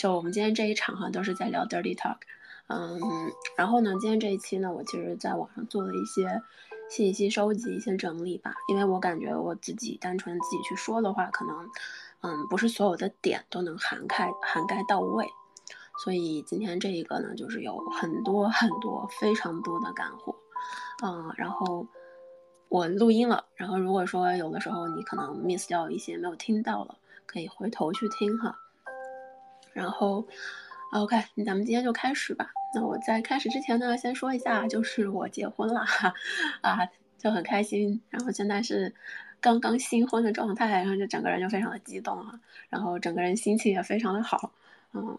就我们今天这一场哈，都是在聊 dirty talk。嗯，然后呢，今天这一期呢，我其实在网上做了一些信息收集、一些整理吧，因为我感觉我自己单纯自己去说的话，可能嗯不是所有的点都能涵盖涵盖到位，所以今天这一个呢，就是有很多很多非常多的干货，嗯，然后我录音了，然后如果说有的时候你可能 miss 掉一些没有听到了，可以回头去听哈，然后。OK，咱们今天就开始吧。那我在开始之前呢，先说一下，就是我结婚了，啊，就很开心。然后现在是刚刚新婚的状态，然后就整个人就非常的激动啊，然后整个人心情也非常的好。嗯，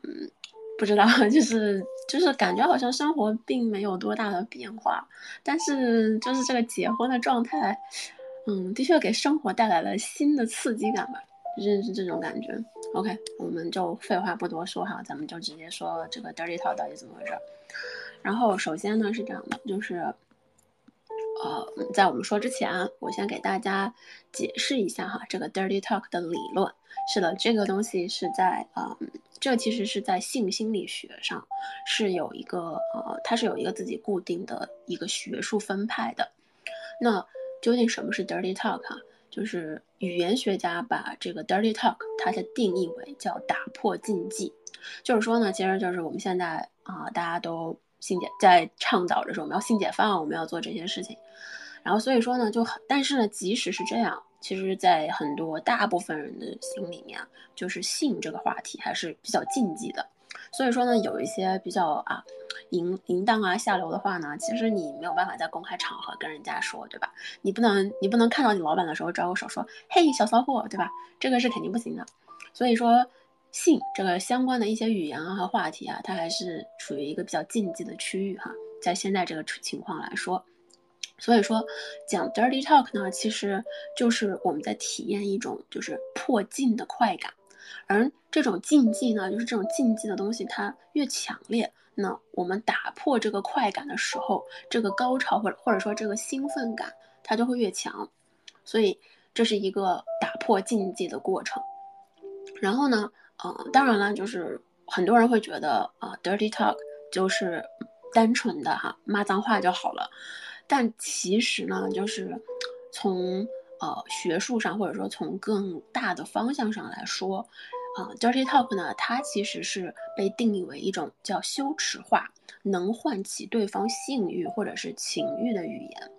不知道，就是就是感觉好像生活并没有多大的变化，但是就是这个结婚的状态，嗯，的确给生活带来了新的刺激感吧。认识这种感觉，OK，我们就废话不多说哈，咱们就直接说这个 dirty talk 到底怎么回事。然后首先呢是这样的，就是，呃，在我们说之前，我先给大家解释一下哈，这个 dirty talk 的理论。是的，这个东西是在呃，这其实是在性心理学上是有一个呃，它是有一个自己固定的一个学术分派的。那究竟什么是 dirty talk 啊？就是语言学家把这个 dirty talk 它的定义为叫打破禁忌，就是说呢，其实就是我们现在啊，大家都性解在倡导着说我们要性解放，我们要做这些事情，然后所以说呢，就很但是呢，即使是这样，其实，在很多大部分人的心里面啊，就是性这个话题还是比较禁忌的。所以说呢，有一些比较啊淫淫荡啊下流的话呢，其实你没有办法在公开场合跟人家说，对吧？你不能你不能看到你老板的时候招个手说，嘿小骚货，对吧？这个是肯定不行的。所以说，性这个相关的一些语言啊和话题啊，它还是处于一个比较禁忌的区域哈。在现在这个情况来说，所以说讲 dirty talk 呢，其实就是我们在体验一种就是破禁的快感。而这种禁忌呢，就是这种禁忌的东西，它越强烈，那我们打破这个快感的时候，这个高潮或者或者说这个兴奋感，它就会越强。所以这是一个打破禁忌的过程。然后呢，呃，当然了，就是很多人会觉得啊，dirty talk 就是单纯的哈骂脏话就好了。但其实呢，就是从呃，学术上或者说从更大的方向上来说，啊，dirty talk 呢，它其实是被定义为一种叫羞耻化，能唤起对方性欲或者是情欲的语言。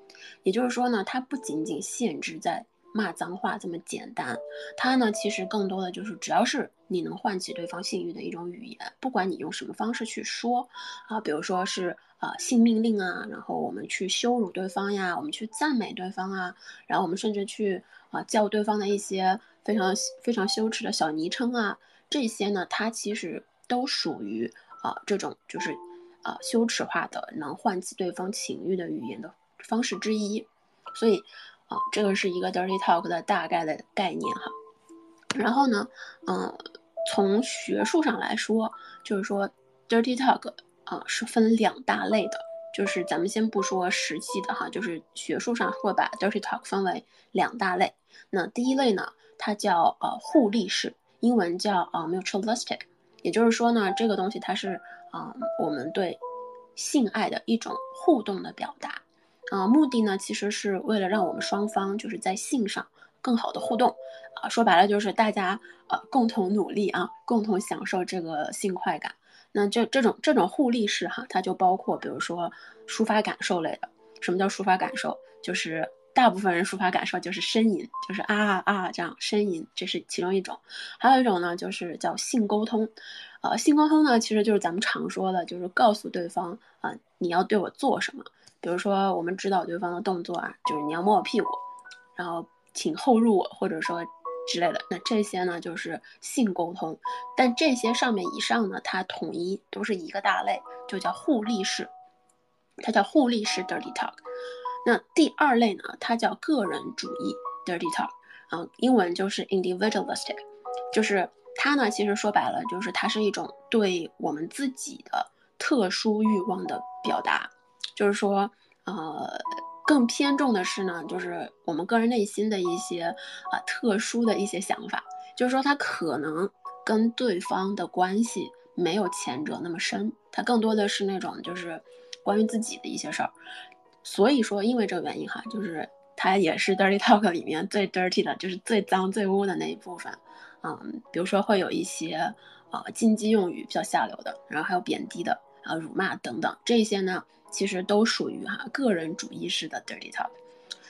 也就是说呢，它不仅仅限制在。骂脏话这么简单，它呢其实更多的就是只要是你能唤起对方性欲的一种语言，不管你用什么方式去说啊，比如说是啊性命令啊，然后我们去羞辱对方呀，我们去赞美对方啊，然后我们甚至去啊叫对方的一些非常非常羞耻的小昵称啊，这些呢它其实都属于啊这种就是啊羞耻化的能唤起对方情欲的语言的方式之一，所以。这个是一个 dirty talk 的大概的概念哈，然后呢，嗯，从学术上来说，就是说 dirty talk 啊是分两大类的，就是咱们先不说实际的哈，就是学术上会把 dirty talk 分为两大类。那第一类呢，它叫呃互利式，英文叫呃 mutualistic，也就是说呢，这个东西它是啊我们对性爱的一种互动的表达。啊，目的呢，其实是为了让我们双方就是在性上更好的互动，啊，说白了就是大家呃共同努力啊，共同享受这个性快感。那这这种这种互利式哈，它就包括比如说抒发感受类的。什么叫抒发感受？就是大部分人抒发感受就是呻吟，就是啊啊这样呻吟，这是其中一种。还有一种呢，就是叫性沟通。呃，性沟通呢，其实就是咱们常说的，就是告诉对方啊，你要对我做什么。比如说，我们指导对方的动作啊，就是你要摸我屁股，然后请后入我，或者说之类的。那这些呢，就是性沟通。但这些上面以上呢，它统一都是一个大类，就叫互利式，它叫互利式 dirty talk。那第二类呢，它叫个人主义 dirty talk，啊，英文就是 individualistic，就是它呢，其实说白了，就是它是一种对我们自己的特殊欲望的表达。就是说，呃，更偏重的是呢，就是我们个人内心的一些啊特殊的一些想法。就是说，他可能跟对方的关系没有前者那么深，他更多的是那种就是关于自己的一些事儿。所以说，因为这个原因哈，就是它也是 dirty talk 里面最 dirty 的，就是最脏最污的那一部分。嗯，比如说会有一些啊禁忌用语比较下流的，然后还有贬低的啊、辱骂等等，这些呢其实都属于哈个人主义式的 dirty talk。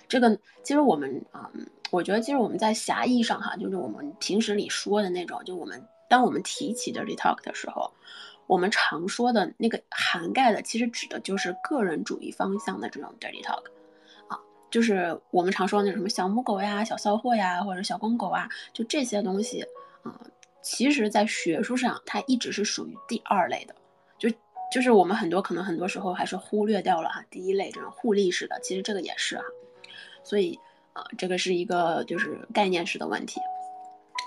这个其实我们啊，我觉得其实我们在狭义上哈，就是我们平时里说的那种，就我们当我们提起 dirty talk 的时候，我们常说的那个涵盖的，其实指的就是个人主义方向的这种 dirty talk，啊，就是我们常说的那什么小母狗呀、小骚货呀，或者小公狗啊，就这些东西啊，其实在学术上它一直是属于第二类的，就是我们很多可能很多时候还是忽略掉了哈第一类这种互利式的，其实这个也是哈。所以，呃，这个是一个就是概念式的问题。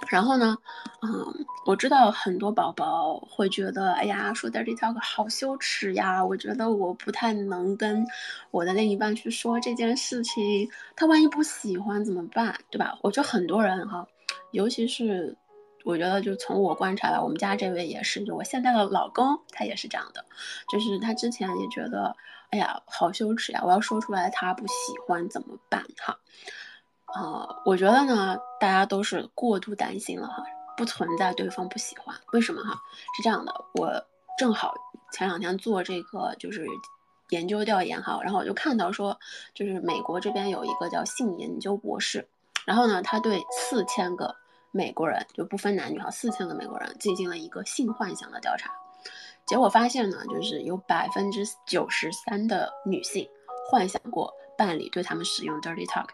然后呢，嗯，我知道很多宝宝会觉得，哎呀，说 dirty talk 好羞耻呀。我觉得我不太能跟我的另一半去说这件事情，他万一不喜欢怎么办，对吧？我觉得很多人哈，尤其是我觉得就从我观察来，我们家这位也是，就我现在的老公，他也是这样的，就是他之前也觉得。哎呀，好羞耻呀！我要说出来，他不喜欢怎么办？哈，呃，我觉得呢，大家都是过度担心了哈，不存在对方不喜欢。为什么哈？是这样的，我正好前两天做这个就是研究调研哈，然后我就看到说，就是美国这边有一个叫性研究博士，然后呢，他对四千个美国人就不分男女哈，四千个美国人进行了一个性幻想的调查。结果发现呢，就是有百分之九十三的女性幻想过伴侣对他们使用 dirty talk，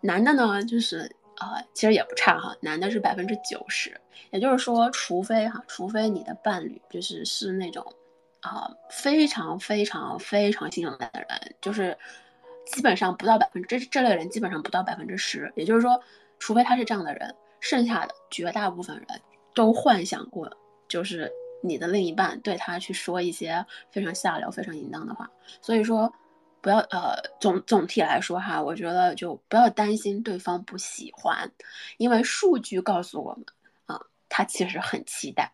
男的呢，就是啊，其实也不差哈，男的是百分之九十，也就是说，除非哈，除非你的伴侣就是是那种啊非常非常非常性冷淡的人，就是基本上不到百分之这这类人基本上不到百分之十，也就是说，除非他是这样的人，剩下的绝大部分人都幻想过，就是。你的另一半对他去说一些非常下流、非常淫荡的话，所以说不要呃总总体来说哈，我觉得就不要担心对方不喜欢，因为数据告诉我们啊，他其实很期待。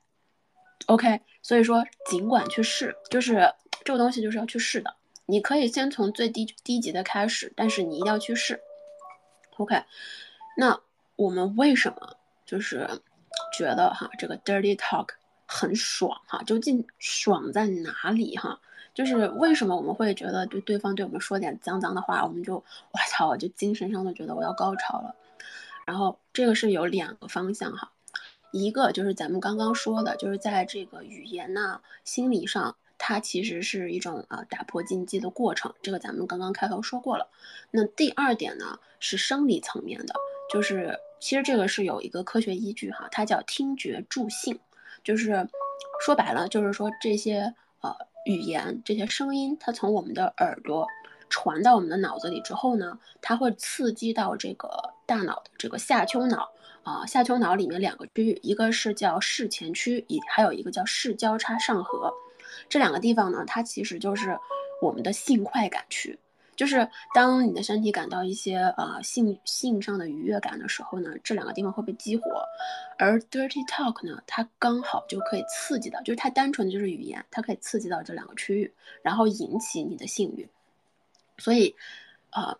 OK，所以说尽管去试，就是这个东西就是要去试的。你可以先从最低低级的开始，但是你一定要去试。OK，那我们为什么就是觉得哈这个 dirty talk？很爽哈，究竟爽在哪里哈？就是为什么我们会觉得对对方对我们说点脏脏的话，我们就我操，就精神上的觉得我要高潮了。然后这个是有两个方向哈，一个就是咱们刚刚说的，就是在这个语言呐、心理上，它其实是一种啊打破禁忌的过程，这个咱们刚刚开头说过了。那第二点呢是生理层面的，就是其实这个是有一个科学依据哈，它叫听觉助兴。就是说白了，就是说这些呃语言、这些声音，它从我们的耳朵传到我们的脑子里之后呢，它会刺激到这个大脑的这个下丘脑啊，下丘脑里面两个区域，一个是叫视前区，一还有一个叫视交叉上核，这两个地方呢，它其实就是我们的性快感区。就是当你的身体感到一些呃性性上的愉悦感的时候呢，这两个地方会被激活，而 dirty talk 呢，它刚好就可以刺激到，就是它单纯的就是语言，它可以刺激到这两个区域，然后引起你的性欲。所以，呃，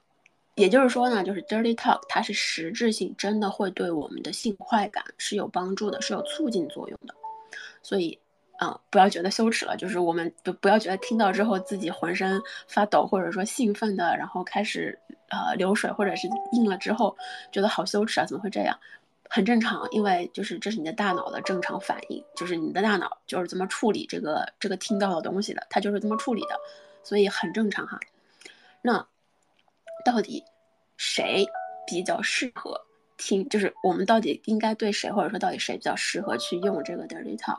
也就是说呢，就是 dirty talk 它是实质性真的会对我们的性快感是有帮助的，是有促进作用的。所以。啊，不要觉得羞耻了，就是我们不不要觉得听到之后自己浑身发抖，或者说兴奋的，然后开始呃流水，或者是硬了之后觉得好羞耻啊，怎么会这样？很正常，因为就是这是你的大脑的正常反应，就是你的大脑就是这么处理这个这个听到的东西的，它就是这么处理的，所以很正常哈。那到底谁比较适合听？就是我们到底应该对谁，或者说到底谁比较适合去用这个 dirty talk？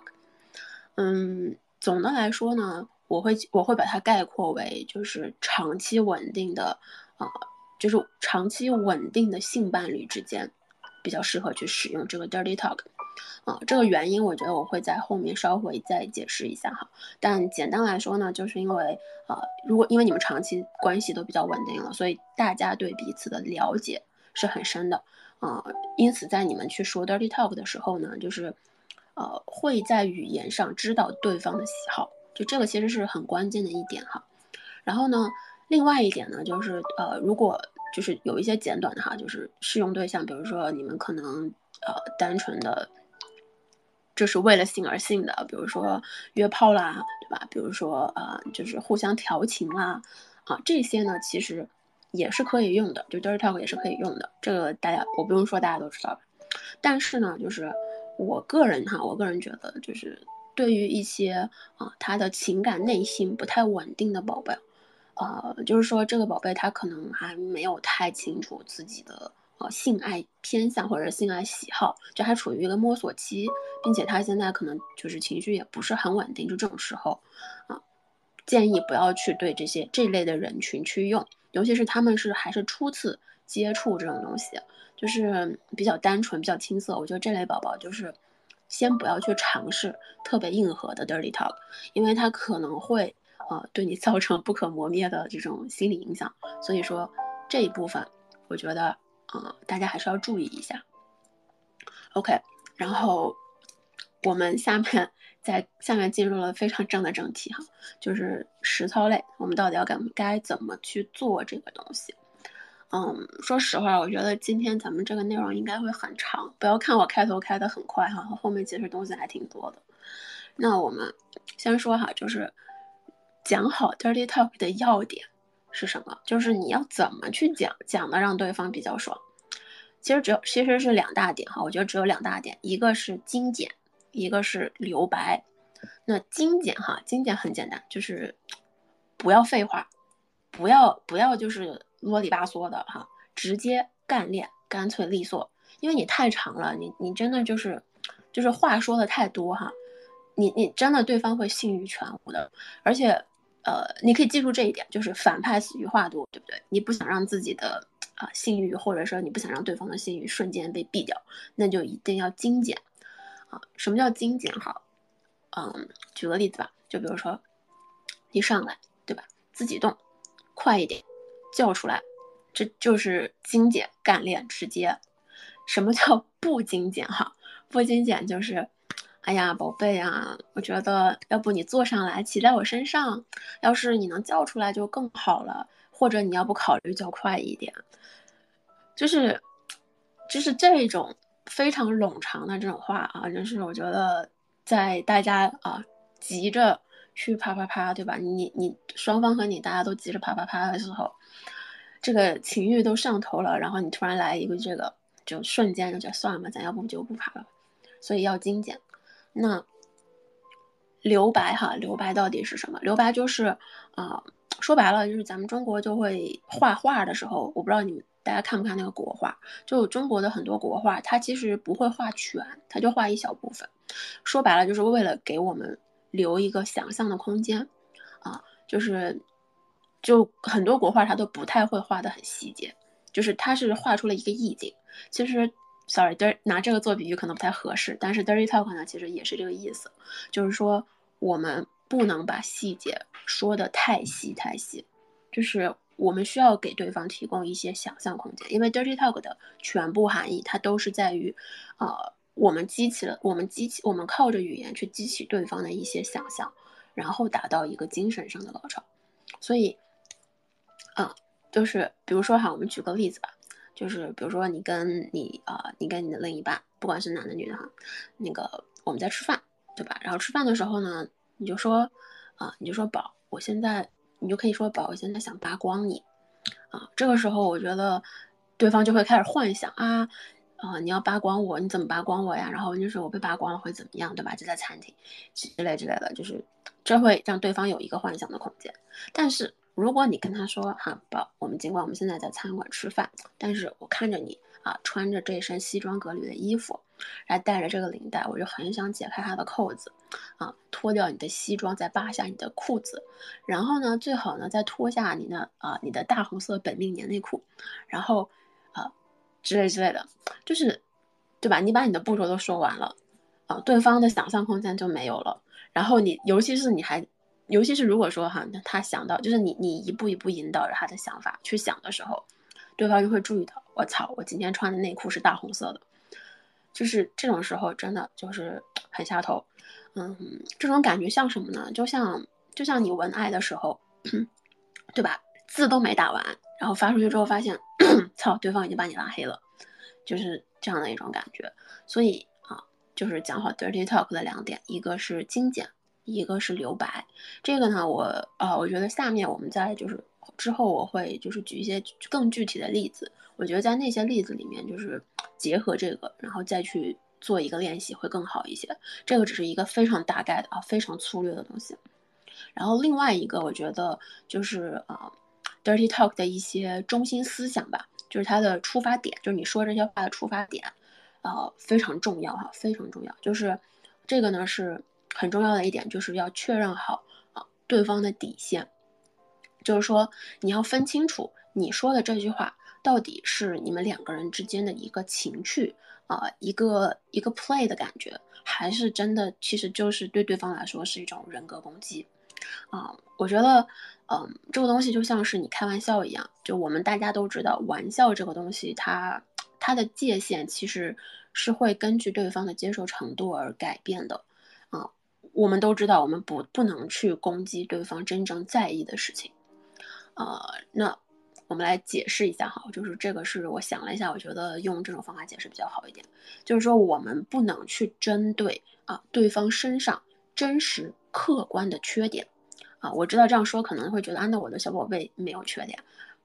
嗯，总的来说呢，我会我会把它概括为就是长期稳定的，啊，就是长期稳定的性伴侣之间，比较适合去使用这个 dirty talk，啊，这个原因我觉得我会在后面稍微再解释一下哈。但简单来说呢，就是因为啊，如果因为你们长期关系都比较稳定了，所以大家对彼此的了解是很深的，啊，因此在你们去说 dirty talk 的时候呢，就是。呃，会在语言上知道对方的喜好，就这个其实是很关键的一点哈。然后呢，另外一点呢，就是呃，如果就是有一些简短的哈，就是适用对象，比如说你们可能呃单纯的，就是为了性而性的，比如说约炮啦，对吧？比如说呃，就是互相调情啦，啊，这些呢其实也是可以用的，就 dirty talk 也是可以用的，这个大家我不用说，大家都知道吧？但是呢，就是我个人哈，我个人觉得，就是对于一些啊，他的情感内心不太稳定的宝贝，呃，就是说这个宝贝他可能还没有太清楚自己的呃性爱偏向或者性爱喜好，就还处于一个摸索期，并且他现在可能就是情绪也不是很稳定，就这种时候，啊，建议不要去对这些这类的人群去用，尤其是他们是还是初次接触这种东西。就是比较单纯、比较青涩，我觉得这类宝宝就是先不要去尝试特别硬核的 dirty talk，因为它可能会呃对你造成不可磨灭的这种心理影响。所以说这一部分，我觉得呃大家还是要注意一下。OK，然后我们下面在下面进入了非常正的正题哈，就是实操类，我们到底要该该怎么去做这个东西？嗯，说实话，我觉得今天咱们这个内容应该会很长。不要看我开头开的很快哈，后面其实东西还挺多的。那我们先说哈，就是讲好 dirty talk 的要点是什么？就是你要怎么去讲，讲的让对方比较爽。其实只有其实是两大点哈，我觉得只有两大点，一个是精简，一个是留白。那精简哈，精简很简单，就是不要废话，不要不要就是。啰里吧嗦的哈，直接干练，干脆利索。因为你太长了，你你真的就是，就是话说的太多哈，你你真的对方会信誉全无的。而且，呃，你可以记住这一点，就是反派死于话多，对不对？你不想让自己的啊信誉，或者说你不想让对方的信誉瞬间被毙掉，那就一定要精简啊。什么叫精简？哈，嗯，举个例子吧，就比如说，一上来，对吧？自己动，快一点。叫出来，这就是精简干练直接。什么叫 不精简？哈，不精简就是，哎呀，宝贝啊，我觉得要不你坐上来，骑在我身上，要是你能叫出来就更好了。或者你要不考虑叫快一点，就是，就是这种非常冗长的这种话啊，就是我觉得在大家啊急着去啪啪啪，对吧？你你双方和你大家都急着啪啪啪的时候。这个情欲都上头了，然后你突然来一个这个，就瞬间就觉得算了吧，咱要不就不爬了。所以要精简。那留白哈，留白到底是什么？留白就是啊，说白了就是咱们中国就会画画的时候，我不知道你们大家看不看那个国画？就中国的很多国画，它其实不会画全，它就画一小部分。说白了就是为了给我们留一个想象的空间啊，就是。就很多国画，它都不太会画的很细节，就是它是画出了一个意境。其实，sorry，der 拿这个做比喻可能不太合适，但是 dirty talk 呢，其实也是这个意思，就是说我们不能把细节说的太细太细，就是我们需要给对方提供一些想象空间，因为 dirty talk 的全部含义，它都是在于，呃，我们激起了我们激起我们靠着语言去激起对方的一些想象，然后达到一个精神上的高潮，所以。啊，就是比如说哈，我们举个例子吧，就是比如说你跟你啊，你跟你的另一半，不管是男的女的哈，那个我们在吃饭，对吧？然后吃饭的时候呢，你就说啊，你就说宝，我现在你就可以说宝，我现在想扒光你啊。这个时候我觉得对方就会开始幻想啊啊，你要扒光我，你怎么扒光我呀？然后就是我被扒光了会怎么样，对吧？就在餐厅之类之类的，就是这会让对方有一个幻想的空间，但是。如果你跟他说哈宝，我们尽管我们现在在餐馆吃饭，但是我看着你啊穿着这身西装革履的衣服，还带着这个领带，我就很想解开他的扣子，啊脱掉你的西装，再扒下你的裤子，然后呢最好呢再脱下你的啊你的大红色本命年内裤，然后之类之类的，就是对吧？你把你的步骤都说完了，啊对方的想象空间就没有了，然后你尤其是你还。尤其是如果说哈，他想到就是你，你一步一步引导着他的想法去想的时候，对方就会注意到，我操，我今天穿的内裤是大红色的，就是这种时候真的就是很下头。嗯，这种感觉像什么呢？就像就像你文爱的时候，对吧？字都没打完，然后发出去之后发现，操，对方已经把你拉黑了，就是这样的一种感觉。所以啊，就是讲好 dirty talk 的两点，一个是精简，一个是留白。这个呢，我啊，我觉得下面我们再就是之后我会就是举一些更具体的例子。我觉得在那些例子里面，就是结合这个，然后再去做一个练习会更好一些。这个只是一个非常大概的啊，非常粗略的东西。然后另外一个，我觉得就是啊，dirty talk 的一些中心思想吧，就是它的出发点，就是你说这些话的出发点，呃，非常重要哈，非常重要。就是这个呢是很重要的一点，就是要确认好啊对方的底线，就是说你要分清楚你说的这句话。到底是你们两个人之间的一个情趣啊，一个一个 play 的感觉，还是真的其实就是对对方来说是一种人格攻击啊？我觉得，嗯，这个东西就像是你开玩笑一样，就我们大家都知道，玩笑这个东西，它它的界限其实是会根据对方的接受程度而改变的啊。我们都知道，我们不不能去攻击对方真正在意的事情啊，那。我们来解释一下哈，就是这个是我想了一下，我觉得用这种方法解释比较好一点。就是说，我们不能去针对啊对方身上真实客观的缺点我知道这样说可能会觉得啊，那我的小宝贝没有缺点，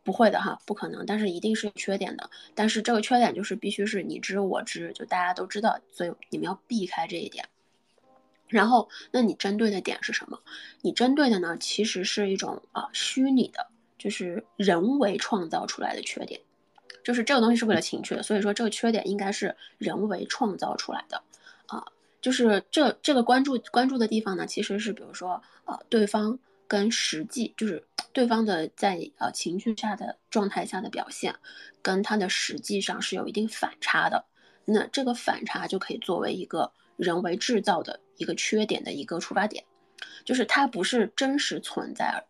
不会的哈，不可能，但是一定是有缺点的。但是这个缺点就是必须是你知我知，就大家都知道，所以你们要避开这一点。然后，那你针对的点是什么？你针对的呢，其实是一种啊虚拟的。就是人为创造出来的缺点，就是这个东西是为了情趣的，所以说这个缺点应该是人为创造出来的，啊，就是这这个关注关注的地方呢，其实是比如说呃对方跟实际就是对方的在呃情绪下的状态下的表现，跟他的实际上是有一定反差的，那这个反差就可以作为一个人为制造的一个缺点的一个出发点，就是它不是真实存在。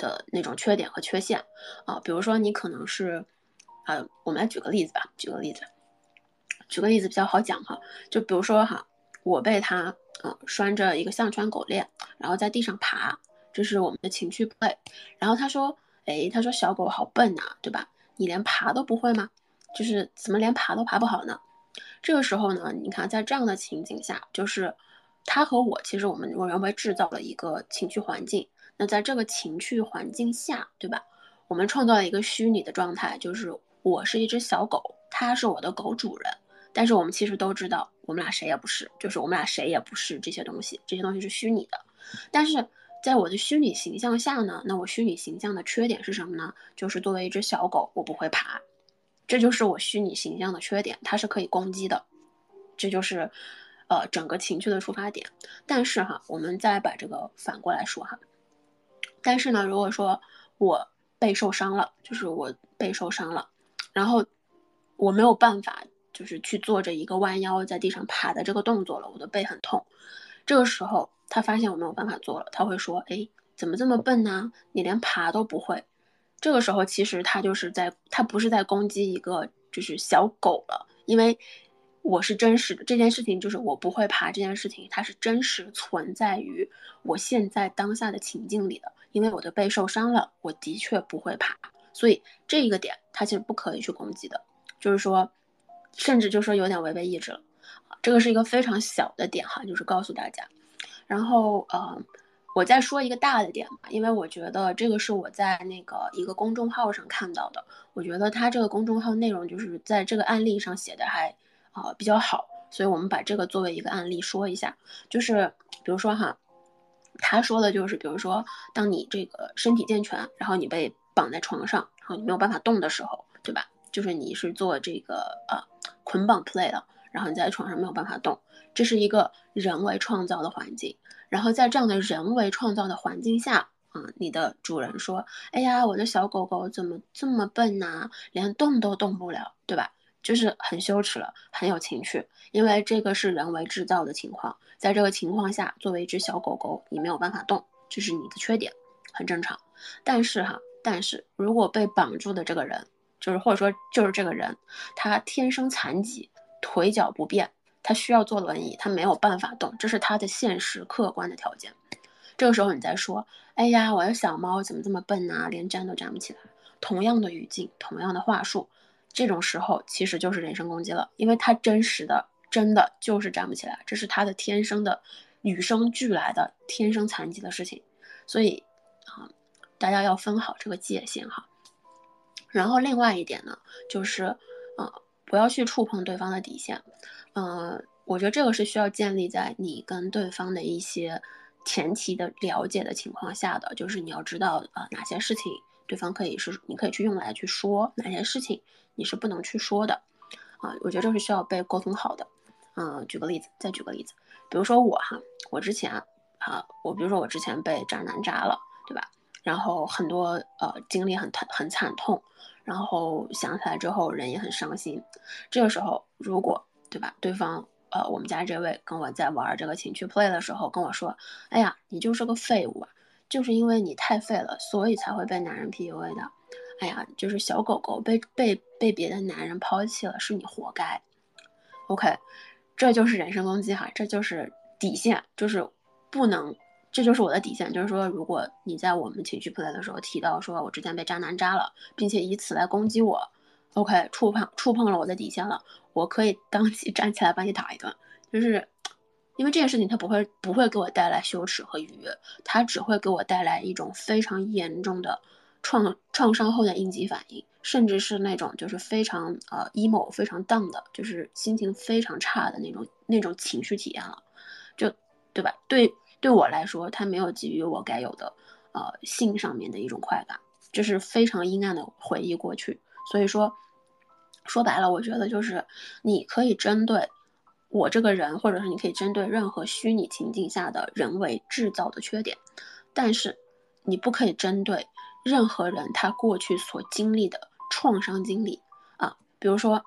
的那种缺点和缺陷啊，比如说你可能是，啊，我们来举个例子吧，举个例子，举个例子比较好讲哈，就比如说哈，我被他啊拴着一个项圈狗链，然后在地上爬，就是我们的情绪 play，然后他说，哎，他说小狗好笨呐，对吧？你连爬都不会吗？就是怎么连爬都爬不好呢？这个时候呢，你看在这样的情景下，就是他和我其实我们我人为制造了一个情绪环境。那在这个情绪环境下，对吧？我们创造了一个虚拟的状态，就是我是一只小狗，他是我的狗主人。但是我们其实都知道，我们俩谁也不是，就是我们俩谁也不是这些东西，这些东西是虚拟的。但是在我的虚拟形象下呢，那我虚拟形象的缺点是什么呢？就是作为一只小狗，我不会爬，这就是我虚拟形象的缺点，它是可以攻击的。这就是，呃，整个情绪的出发点。但是哈，我们再把这个反过来说哈。但是呢，如果说我背受伤了，就是我背受伤了，然后我没有办法，就是去做着一个弯腰在地上爬的这个动作了，我的背很痛。这个时候他发现我没有办法做了，他会说：“哎，怎么这么笨呢？你连爬都不会。”这个时候其实他就是在，他不是在攻击一个就是小狗了，因为。我是真实的这件事情，就是我不会爬这件事情，它是真实存在于我现在当下的情境里的。因为我的背受伤了，我的确不会爬，所以这一个点它其实不可以去攻击的，就是说，甚至就说有点违背意志了。这个是一个非常小的点哈，就是告诉大家。然后呃，我再说一个大的点吧，因为我觉得这个是我在那个一个公众号上看到的，我觉得他这个公众号内容就是在这个案例上写的还。啊，比较好，所以我们把这个作为一个案例说一下，就是比如说哈，他说的就是，比如说当你这个身体健全，然后你被绑在床上，然后你没有办法动的时候，对吧？就是你是做这个呃捆绑 play 的，然后你在床上没有办法动，这是一个人为创造的环境。然后在这样的人为创造的环境下，啊，你的主人说，哎呀，我的小狗狗怎么这么笨呐，连动都动不了，对吧？就是很羞耻了，很有情趣，因为这个是人为制造的情况，在这个情况下，作为一只小狗狗，你没有办法动，这是你的缺点，很正常。但是哈，但是如果被绑住的这个人，就是或者说就是这个人，他天生残疾，腿脚不便，他需要坐轮椅，他没有办法动，这是他的现实客观的条件。这个时候你再说，哎呀，我的小猫怎么这么笨啊，连站都站不起来。同样的语境，同样的话术，这种时候其实就是人身攻击了，因为他真实的真的就是站不起来，这是他的天生的与生俱来的天生残疾的事情。所以啊，大家要分好这个界限哈。然后另外一点呢，就是，不要去触碰对方的底线。嗯，我觉得这个是需要建立在你跟对方的一些前提的了解的情况下的，就是你要知道啊哪些事情对方可以是你可以去用来去说，哪些事情你是不能去说的啊。我觉得这是需要被沟通好的。嗯，举个例子，再举个例子，比如说我哈，我之前啊，我比如说我之前被渣男渣了，对吧？然后很多呃经历很疼很惨痛，然后想起来之后人也很伤心。这个时候如果对吧？对方，呃，我们家这位跟我在玩这个情趣 play 的时候跟我说：“哎呀，你就是个废物啊，就是因为你太废了，所以才会被男人 PUA 的。哎呀，就是小狗狗被被被别的男人抛弃了，是你活该。”OK，这就是人身攻击哈，这就是底线，就是不能，这就是我的底线，就是说，如果你在我们情绪 play 的时候提到说我之前被渣男渣了，并且以此来攻击我。OK，触碰触碰了我的底线了，我可以 当即站起来把你打一顿，就是因为这件事情它不会不会给我带来羞耻和愉悦，它只会给我带来一种非常严重的创创伤后的应激反应，甚至是那种就是非常呃 emo 非常 down 的，就是心情非常差的那种那种情绪体验了，就对吧？对对我来说，它没有给予我该有的呃性上面的一种快感，这是非常阴暗的回忆过去。所以说，说白了，我觉得就是你可以针对我这个人，或者是你可以针对任何虚拟情境下的人为制造的缺点，但是你不可以针对任何人他过去所经历的创伤经历啊。比如说，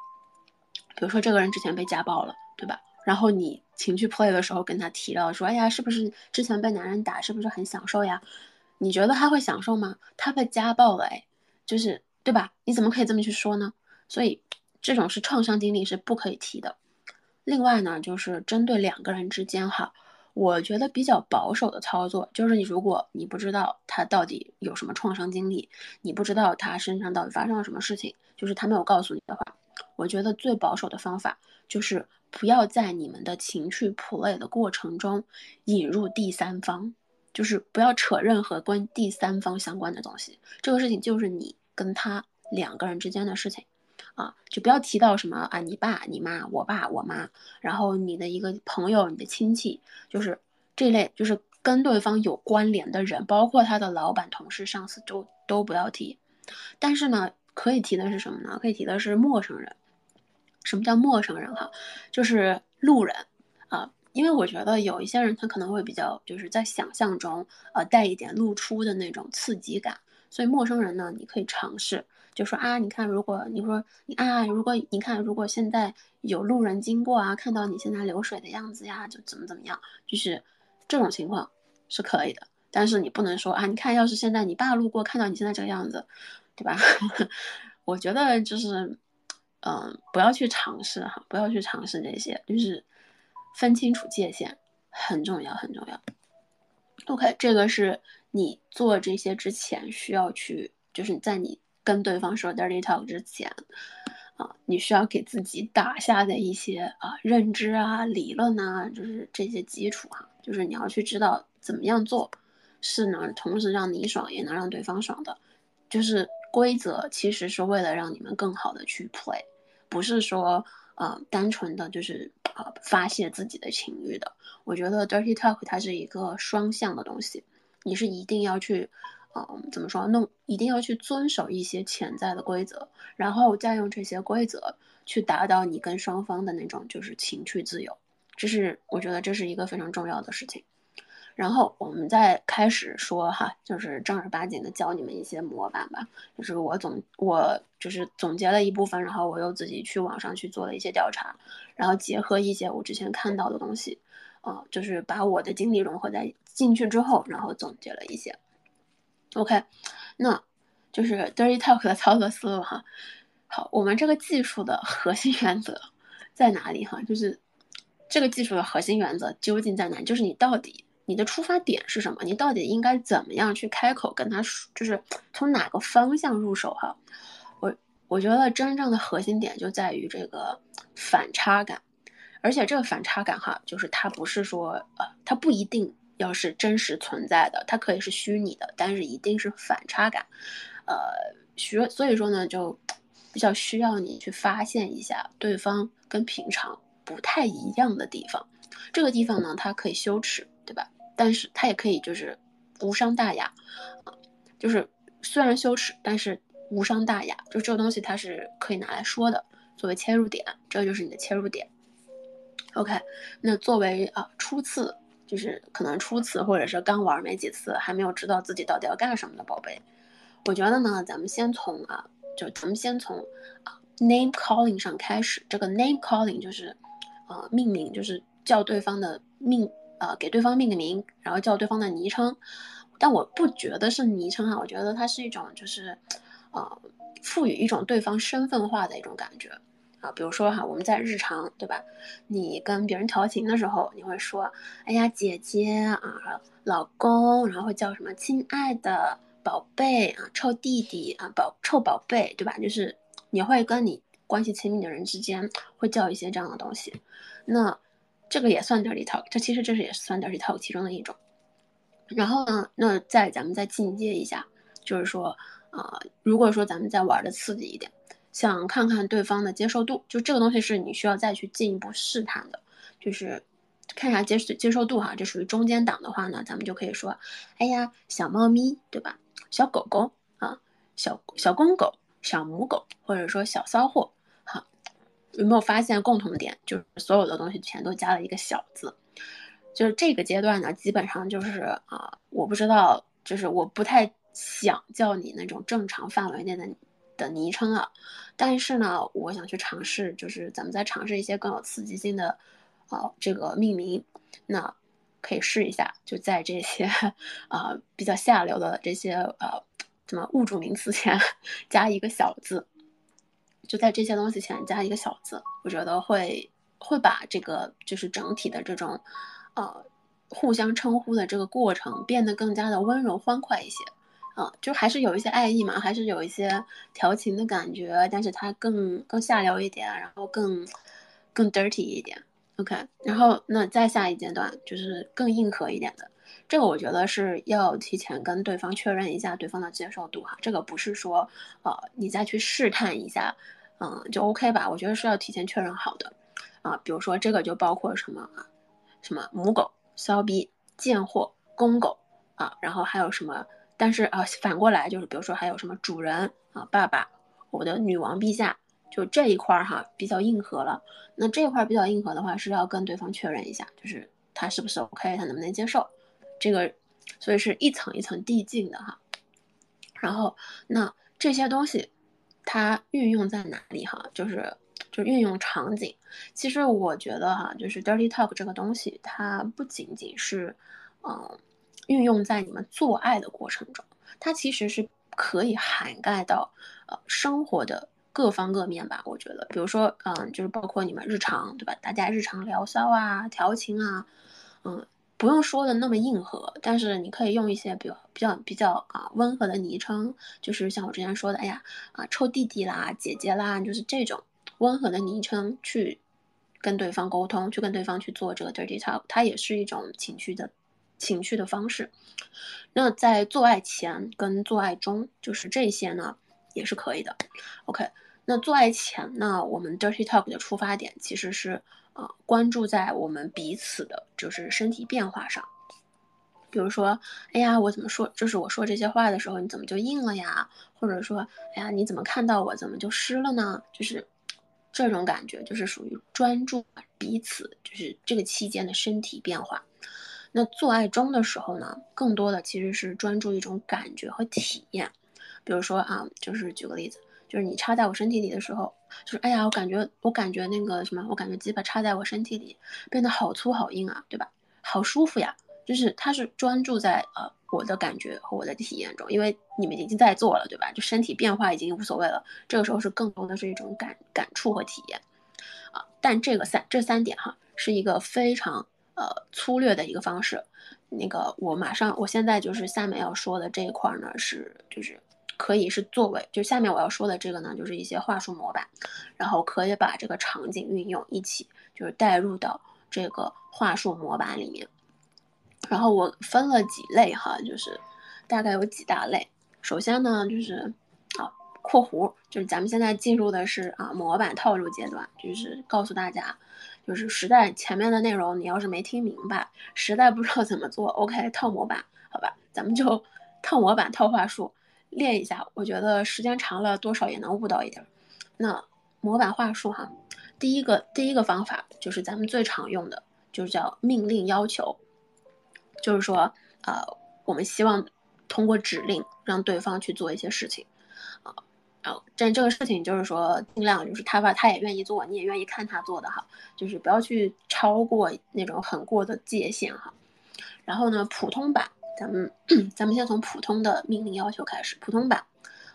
比如说这个人之前被家暴了，对吧？然后你情绪 play 的时候跟他提到说，哎呀，是不是之前被男人打，是不是很享受呀？你觉得他会享受吗？他被家暴了，哎，就是。对吧？你怎么可以这么去说呢？所以这种是创伤经历是不可以提的。另外呢，就是针对两个人之间哈，我觉得比较保守的操作就是，你如果你不知道他到底有什么创伤经历，你不知道他身上到底发生了什么事情，就是他没有告诉你的话，我觉得最保守的方法就是不要在你们的情绪 play 的过程中引入第三方，就是不要扯任何关第三方相关的东西。这个事情就是你。跟他两个人之间的事情，啊，就不要提到什么啊，你爸、你妈、我爸、我妈，然后你的一个朋友、你的亲戚，就是这类，就是跟对方有关联的人，包括他的老板、同事、上司，都都不要提。但是呢，可以提的是什么呢？可以提的是陌生人。什么叫陌生人？哈，就是路人啊，因为我觉得有一些人他可能会比较，就是在想象中，呃，带一点露出的那种刺激感。所以陌生人呢，你可以尝试，就说啊，你看，如果你说你啊，如果你看，如果现在有路人经过啊，看到你现在流水的样子呀，就怎么怎么样，就是这种情况是可以的。但是你不能说啊，你看，要是现在你爸路过看到你现在这个样子，对吧？我觉得就是，嗯，不要去尝试哈，不要去尝试这些，就是分清楚界限很重要，很重要。OK，这个是。你做这些之前需要去，就是在你跟对方说 dirty talk 之前，啊，你需要给自己打下的一些啊认知啊、理论啊，就是这些基础哈，就是你要去知道怎么样做是能同时让你爽也能让对方爽的，就是规则其实是为了让你们更好的去 play，不是说呃单纯的就是啊发泄自己的情欲的。我觉得 dirty talk 它是一个双向的东西。你是一定要去，嗯，怎么说弄？一定要去遵守一些潜在的规则，然后再用这些规则去达到你跟双方的那种就是情趣自由。这是我觉得这是一个非常重要的事情。然后我们再开始说哈，就是正儿八经的教你们一些模板吧。就是我总我就是总结了一部分，然后我又自己去网上去做了一些调查，然后结合一些我之前看到的东西。啊，就是把我的经历融合在进去之后，然后总结了一些。OK，那就是 Dirty Talk 的操作思路哈。好，我们这个技术的核心原则在哪里哈？就是这个技术的核心原则究竟在哪？就是你到底你的出发点是什么？你到底应该怎么样去开口跟他说？就是从哪个方向入手？哈，我我觉得真正的核心点就在于这个反差感，而且这个反差感哈，就是它不是说呃，它不一定要是真实存在的，它可以是虚拟的，但是一定是反差感，呃，需所以说呢就。比较需要你去发现一下对方跟平常不太一样的地方，这个地方呢，它可以羞耻，对吧？但是它也可以就是无伤大雅，啊，就是虽然羞耻，但是无伤大雅，就这个东西它是可以拿来说的，作为切入点，这就是你的切入点。OK，那作为啊初次，就是可能初次或者是刚玩没几次，还没有知道自己到底要干什么的宝贝，我觉得呢，咱们先从啊。就咱们先从啊 name calling 上开始，这个 name calling 就是呃命名，就是叫对方的命呃给对方命个名，然后叫对方的昵称。但我不觉得是昵称啊，我觉得它是一种就是呃赋予一种对方身份化的一种感觉啊。比如说哈，我们在日常对吧？你跟别人调情的时候，你会说哎呀姐姐啊，老公，然后会叫什么亲爱的。宝贝啊，臭弟弟啊，宝臭宝贝，对吧？就是你会跟你关系亲密的人之间会叫一些这样的东西，那这个也算 dirty talk，这其实这是也算 dirty talk 其中的一种。然后呢，那再咱们再进阶一下，就是说啊，如果说咱们再玩的刺激一点，想看看对方的接受度，就这个东西是你需要再去进一步试探的，就是。看一下接接受度哈，这属于中间档的话呢，咱们就可以说，哎呀，小猫咪对吧？小狗狗啊，小小公狗、小母狗，或者说小骚货，有没有发现共同点？就是所有的东西全都加了一个小字。就是这个阶段呢，基本上就是啊，我不知道，就是我不太想叫你那种正常范围内的的昵称啊，但是呢，我想去尝试，就是咱们再尝试一些更有刺激性的。啊，这个命名，那可以试一下，就在这些啊比较下流的这些呃什么物主名词前 加一个小字，就在这些东西前加一个小字，我觉得会会把这个就是整体的这种呃互相称呼的这个过程变得更加的温柔欢快一些啊，就还是有一些爱意嘛，还是有一些调情的感觉，但是它更更下流一点，然后更更 dirty 一点。OK，然后那再下一阶段就是更硬核一点的，这个我觉得是要提前跟对方确认一下对方的接受度哈，这个不是说呃你再去试探一下，嗯就 OK 吧？我觉得是要提前确认好的啊，比如说这个就包括什么啊，什么母狗、骚逼、贱货、公狗啊，然后还有什么？但是啊反过来就是比如说还有什么主人啊、爸爸、我的女王陛下。就这一块儿哈，比较硬核了。那这一块比较硬核的话，是要跟对方确认一下，就是他是不是 OK，他能不能接受这个，所以是一层一层递进的哈。然后那这些东西，它运用在哪里哈？就是就运用场景。其实我觉得哈，就是 dirty talk 这个东西，它不仅仅是嗯运用在你们做爱的过程中，它其实是可以涵盖到呃生活的。各方各面吧，我觉得，比如说，嗯，就是包括你们日常，对吧？大家日常聊骚啊、调情啊，嗯，不用说的那么硬核，但是你可以用一些比较、比较、比较啊温和的昵称，就是像我之前说的，哎呀，啊，臭弟弟啦、姐姐啦，就是这种温和的昵称去跟对方沟通，去跟对方去做这个 dirty talk，它也是一种情绪的情绪的方式。那在做爱前跟做爱中，就是这些呢。也是可以的，OK。那做爱前呢，我们 dirty talk 的出发点其实是啊，关注在我们彼此的就是身体变化上。比如说，哎呀，我怎么说，就是我说这些话的时候，你怎么就硬了呀？或者说，哎呀，你怎么看到我怎么就湿了呢？就是这种感觉，就是属于专注彼此，就是这个期间的身体变化。那做爱中的时候呢，更多的其实是专注一种感觉和体验。比如说啊，就是举个例子，就是你插在我身体里的时候，就是哎呀，我感觉我感觉那个什么，我感觉鸡巴插在我身体里变得好粗好硬啊，对吧？好舒服呀，就是它是专注在呃我的感觉和我的体验中，因为你们已经在做了，对吧？就身体变化已经无所谓了，这个时候是更多的是一种感感触和体验啊。但这个三这三点哈，是一个非常呃粗略的一个方式。那个我马上，我现在就是下面要说的这一块呢，是就是可以是作为，就下面我要说的这个呢，就是一些话术模板，然后可以把这个场景运用一起，就是带入到这个话术模板里面。然后我分了几类哈，就是大概有几大类。首先呢，就是啊，括弧，就是咱们现在进入的是啊模板套路阶段，就是告诉大家。就是实在前面的内容，你要是没听明白，实在不知道怎么做，OK，套模板，好吧，咱们就 套模板套话术练一下。我觉得时间长了，多少也能悟到一点。那模板话术哈，第一个第一个方法就是咱们最常用的，就是叫命令要求，就是说，呃，我们希望通过指令让对方去做一些事情，啊。然后，但这个事情就是说，尽量就是他吧，他也愿意做，你也愿意看他做的哈，就是不要去超过那种很过的界限哈。然后呢，普通版，咱们 咱们先从普通的命令要求开始。普通版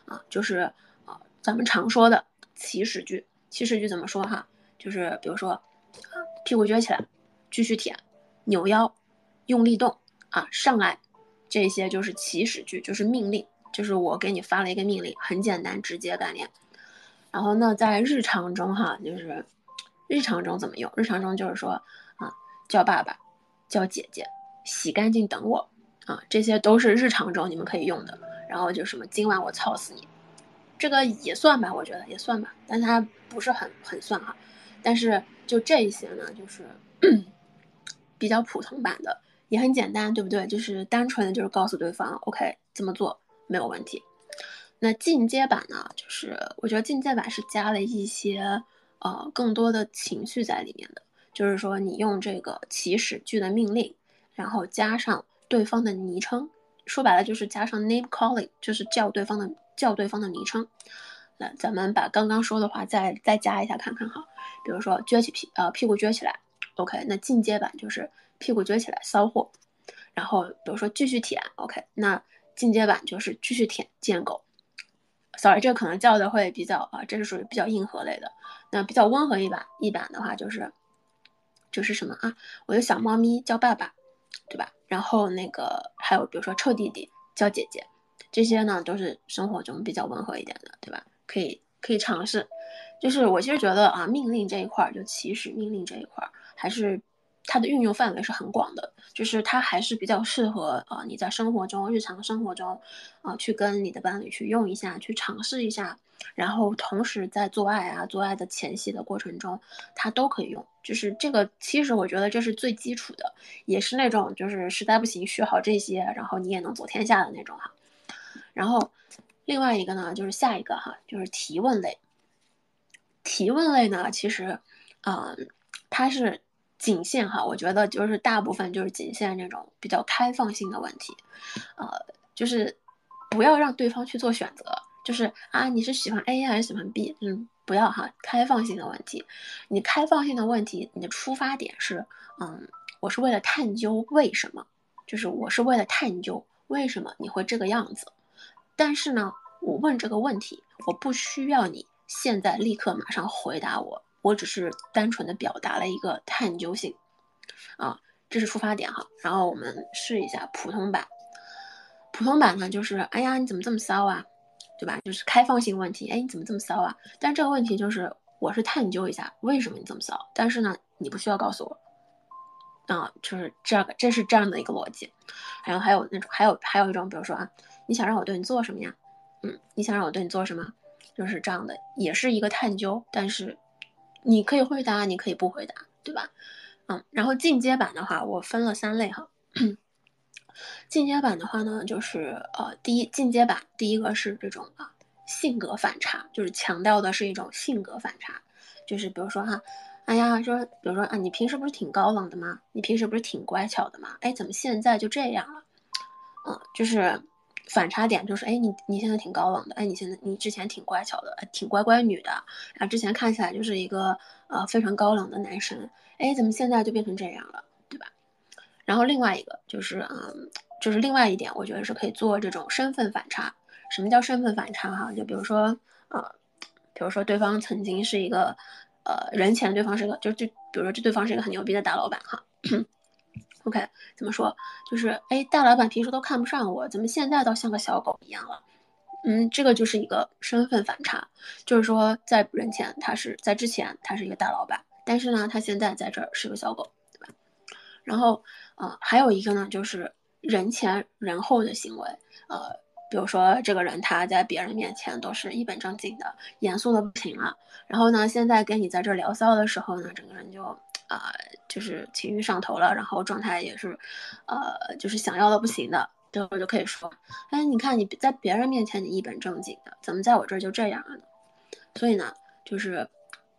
啊，就是啊，咱们常说的起始句。起始句怎么说哈？就是比如说，屁股撅起来，继续舔，扭腰，用力动啊，上来，这些就是起始句，就是命令。就是我给你发了一个命令，很简单直接概念。然后呢，在日常中哈，就是日常中怎么用？日常中就是说啊，叫爸爸，叫姐姐，洗干净等我啊，这些都是日常中你们可以用的。然后就什么今晚我操死你，这个也算吧，我觉得也算吧，但它不是很很算哈。但是就这一些呢，就是 比较普通版的，也很简单，对不对？就是单纯的就是告诉对方，OK，这么做。没有问题。那进阶版呢？就是我觉得进阶版是加了一些呃更多的情绪在里面的。就是说，你用这个起始句的命令，然后加上对方的昵称，说白了就是加上 name calling，就是叫对方的叫对方的昵称。那咱们把刚刚说的话再再加一下看看哈。比如说撅起屁呃屁股撅起来，OK。那进阶版就是屁股撅起来骚货。然后比如说继续舔，OK。那进阶版就是继续舔贱狗，sorry，这个可能叫的会比较啊，这是属于比较硬核类的。那比较温和一版一版的话，就是就是什么啊？我的小猫咪叫爸爸，对吧？然后那个还有比如说臭弟弟叫姐姐，这些呢都是生活中比较温和一点的，对吧？可以可以尝试。就是我其实觉得啊，命令这一块儿，就起始命令这一块儿还是。它的运用范围是很广的，就是它还是比较适合啊你在生活中、日常生活中，啊去跟你的伴侣去用一下，去尝试一下，然后同时在做爱啊、做爱的前戏的过程中，它都可以用。就是这个，其实我觉得这是最基础的，也是那种就是实在不行学好这些，然后你也能走天下的那种哈。然后另外一个呢，就是下一个哈，就是提问类。提问类呢，其实，嗯，它是。仅限哈，我觉得就是大部分就是仅限那种比较开放性的问题，呃，就是不要让对方去做选择，就是啊，你是喜欢 A 还是喜欢 B？嗯，不要哈，开放性的问题，你开放性的问题，你的出发点是，嗯，我是为了探究为什么，就是我是为了探究为什么你会这个样子，但是呢，我问这个问题，我不需要你现在立刻马上回答我。我只是单纯的表达了一个探究性，啊，这是出发点哈。然后我们试一下普通版，普通版呢就是，哎呀，你怎么这么骚啊，对吧？就是开放性问题，哎，你怎么这么骚啊？但这个问题就是，我是探究一下为什么你这么骚，但是呢，你不需要告诉我，啊，就是这个，这是这样的一个逻辑。还有还有那种，还有还有一种，比如说啊，你想让我对你做什么呀？嗯，你想让我对你做什么？就是这样的，也是一个探究，但是。你可以回答，你可以不回答，对吧？嗯，然后进阶版的话，我分了三类哈。进阶版的话呢，就是呃，第一进阶版第一个是这种啊性格反差，就是强调的是一种性格反差，就是比如说哈，哎呀，说比如说啊，你平时不是挺高冷的吗？你平时不是挺乖巧的吗？哎，怎么现在就这样了？嗯，就是。反差点就是，哎，你你现在挺高冷的，哎，你现在你之前挺乖巧的，挺乖乖女的，啊之前看起来就是一个呃非常高冷的男生，哎，怎么现在就变成这样了，然后另外一个就是，嗯，就是另外一点，我觉得是可以做这种身份反差。什么叫身份反差？哈，就比如说，呃，比如说对方曾经是一个呃，人前对方是个，就就比如说这对方是一个很牛逼的大老板哈。OK，怎么说？就是哎，大老板平时都看不上我，怎么现在倒像个小狗一样了？嗯，这个就是一个身份反差，就是说在人前他是在之前他是一个大老板，但是呢，他现在在这儿是个小狗，然后呃，还有一个呢，就是人前人后的行为，呃，比如说这个人他在别人面前都是一本正经的，严肃的不行了，然后呢，现在跟你在这聊骚的时候呢，整个人就啊，就是情绪上头了，然后状态也是，呃，就是想要的不行的。这会就可以说，哎，你看你在别人面前你一本正经的，怎么在我这儿就这样了呢？所以呢，就是，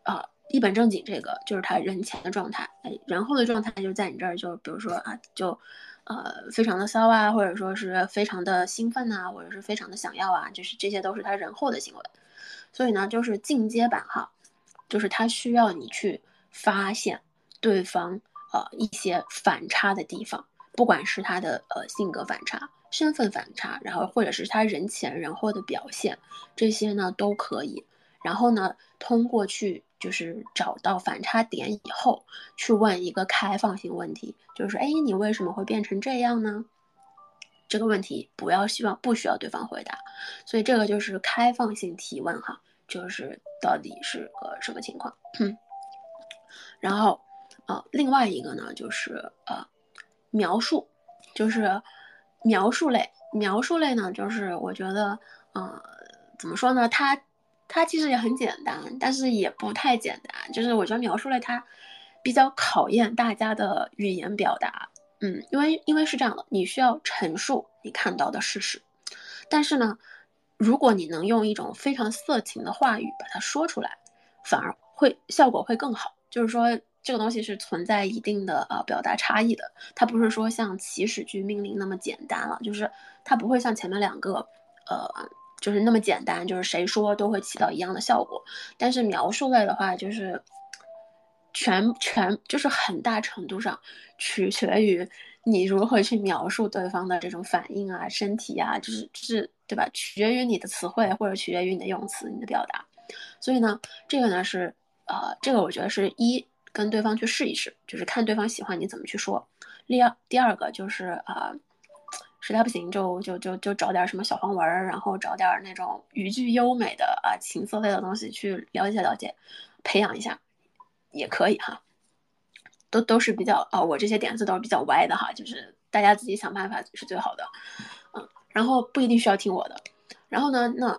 啊，一本正经这个就是他人前的状态，哎，人后的状态就在你这儿，就比如说啊，就，呃，非常的骚啊，或者说是非常的兴奋呐，或者是非常的想要啊，就是这些都是他人后的行为。所以呢，就是进阶版哈，就是他需要你去发现对方呃一些反差的地方。不管是他的呃性格反差、身份反差，然后或者是他人前人后的表现，这些呢都可以。然后呢，通过去就是找到反差点以后，去问一个开放性问题，就是哎，你为什么会变成这样呢？这个问题不要希望不需要对方回答，所以这个就是开放性提问哈，就是到底是个什么情况？然后啊，另外一个呢就是呃。描述，就是描述类。描述类呢，就是我觉得，呃，怎么说呢？它它其实也很简单，但是也不太简单。就是我觉得描述了它比较考验大家的语言表达。嗯，因为因为是这样的，你需要陈述你看到的事实，但是呢，如果你能用一种非常色情的话语把它说出来，反而会效果会更好。就是说。这个东西是存在一定的呃表达差异的，它不是说像祈使句命令那么简单了，就是它不会像前面两个，呃，就是那么简单，就是谁说都会起到一样的效果。但是描述类的话，就是全全就是很大程度上取决于你如何去描述对方的这种反应啊、身体啊，就是就是对吧？取决于你的词汇或者取决于你的用词、你的表达。所以呢，这个呢是呃，这个我觉得是一。跟对方去试一试，就是看对方喜欢你怎么去说。第二，第二个就是啊，实在不行就就就就找点什么小黄文儿，然后找点那种语句优美的啊情色类的东西去了解了解，培养一下也可以哈。都都是比较啊，我这些点子都是比较歪的哈，就是大家自己想办法是最好的。嗯，然后不一定需要听我的。然后呢，那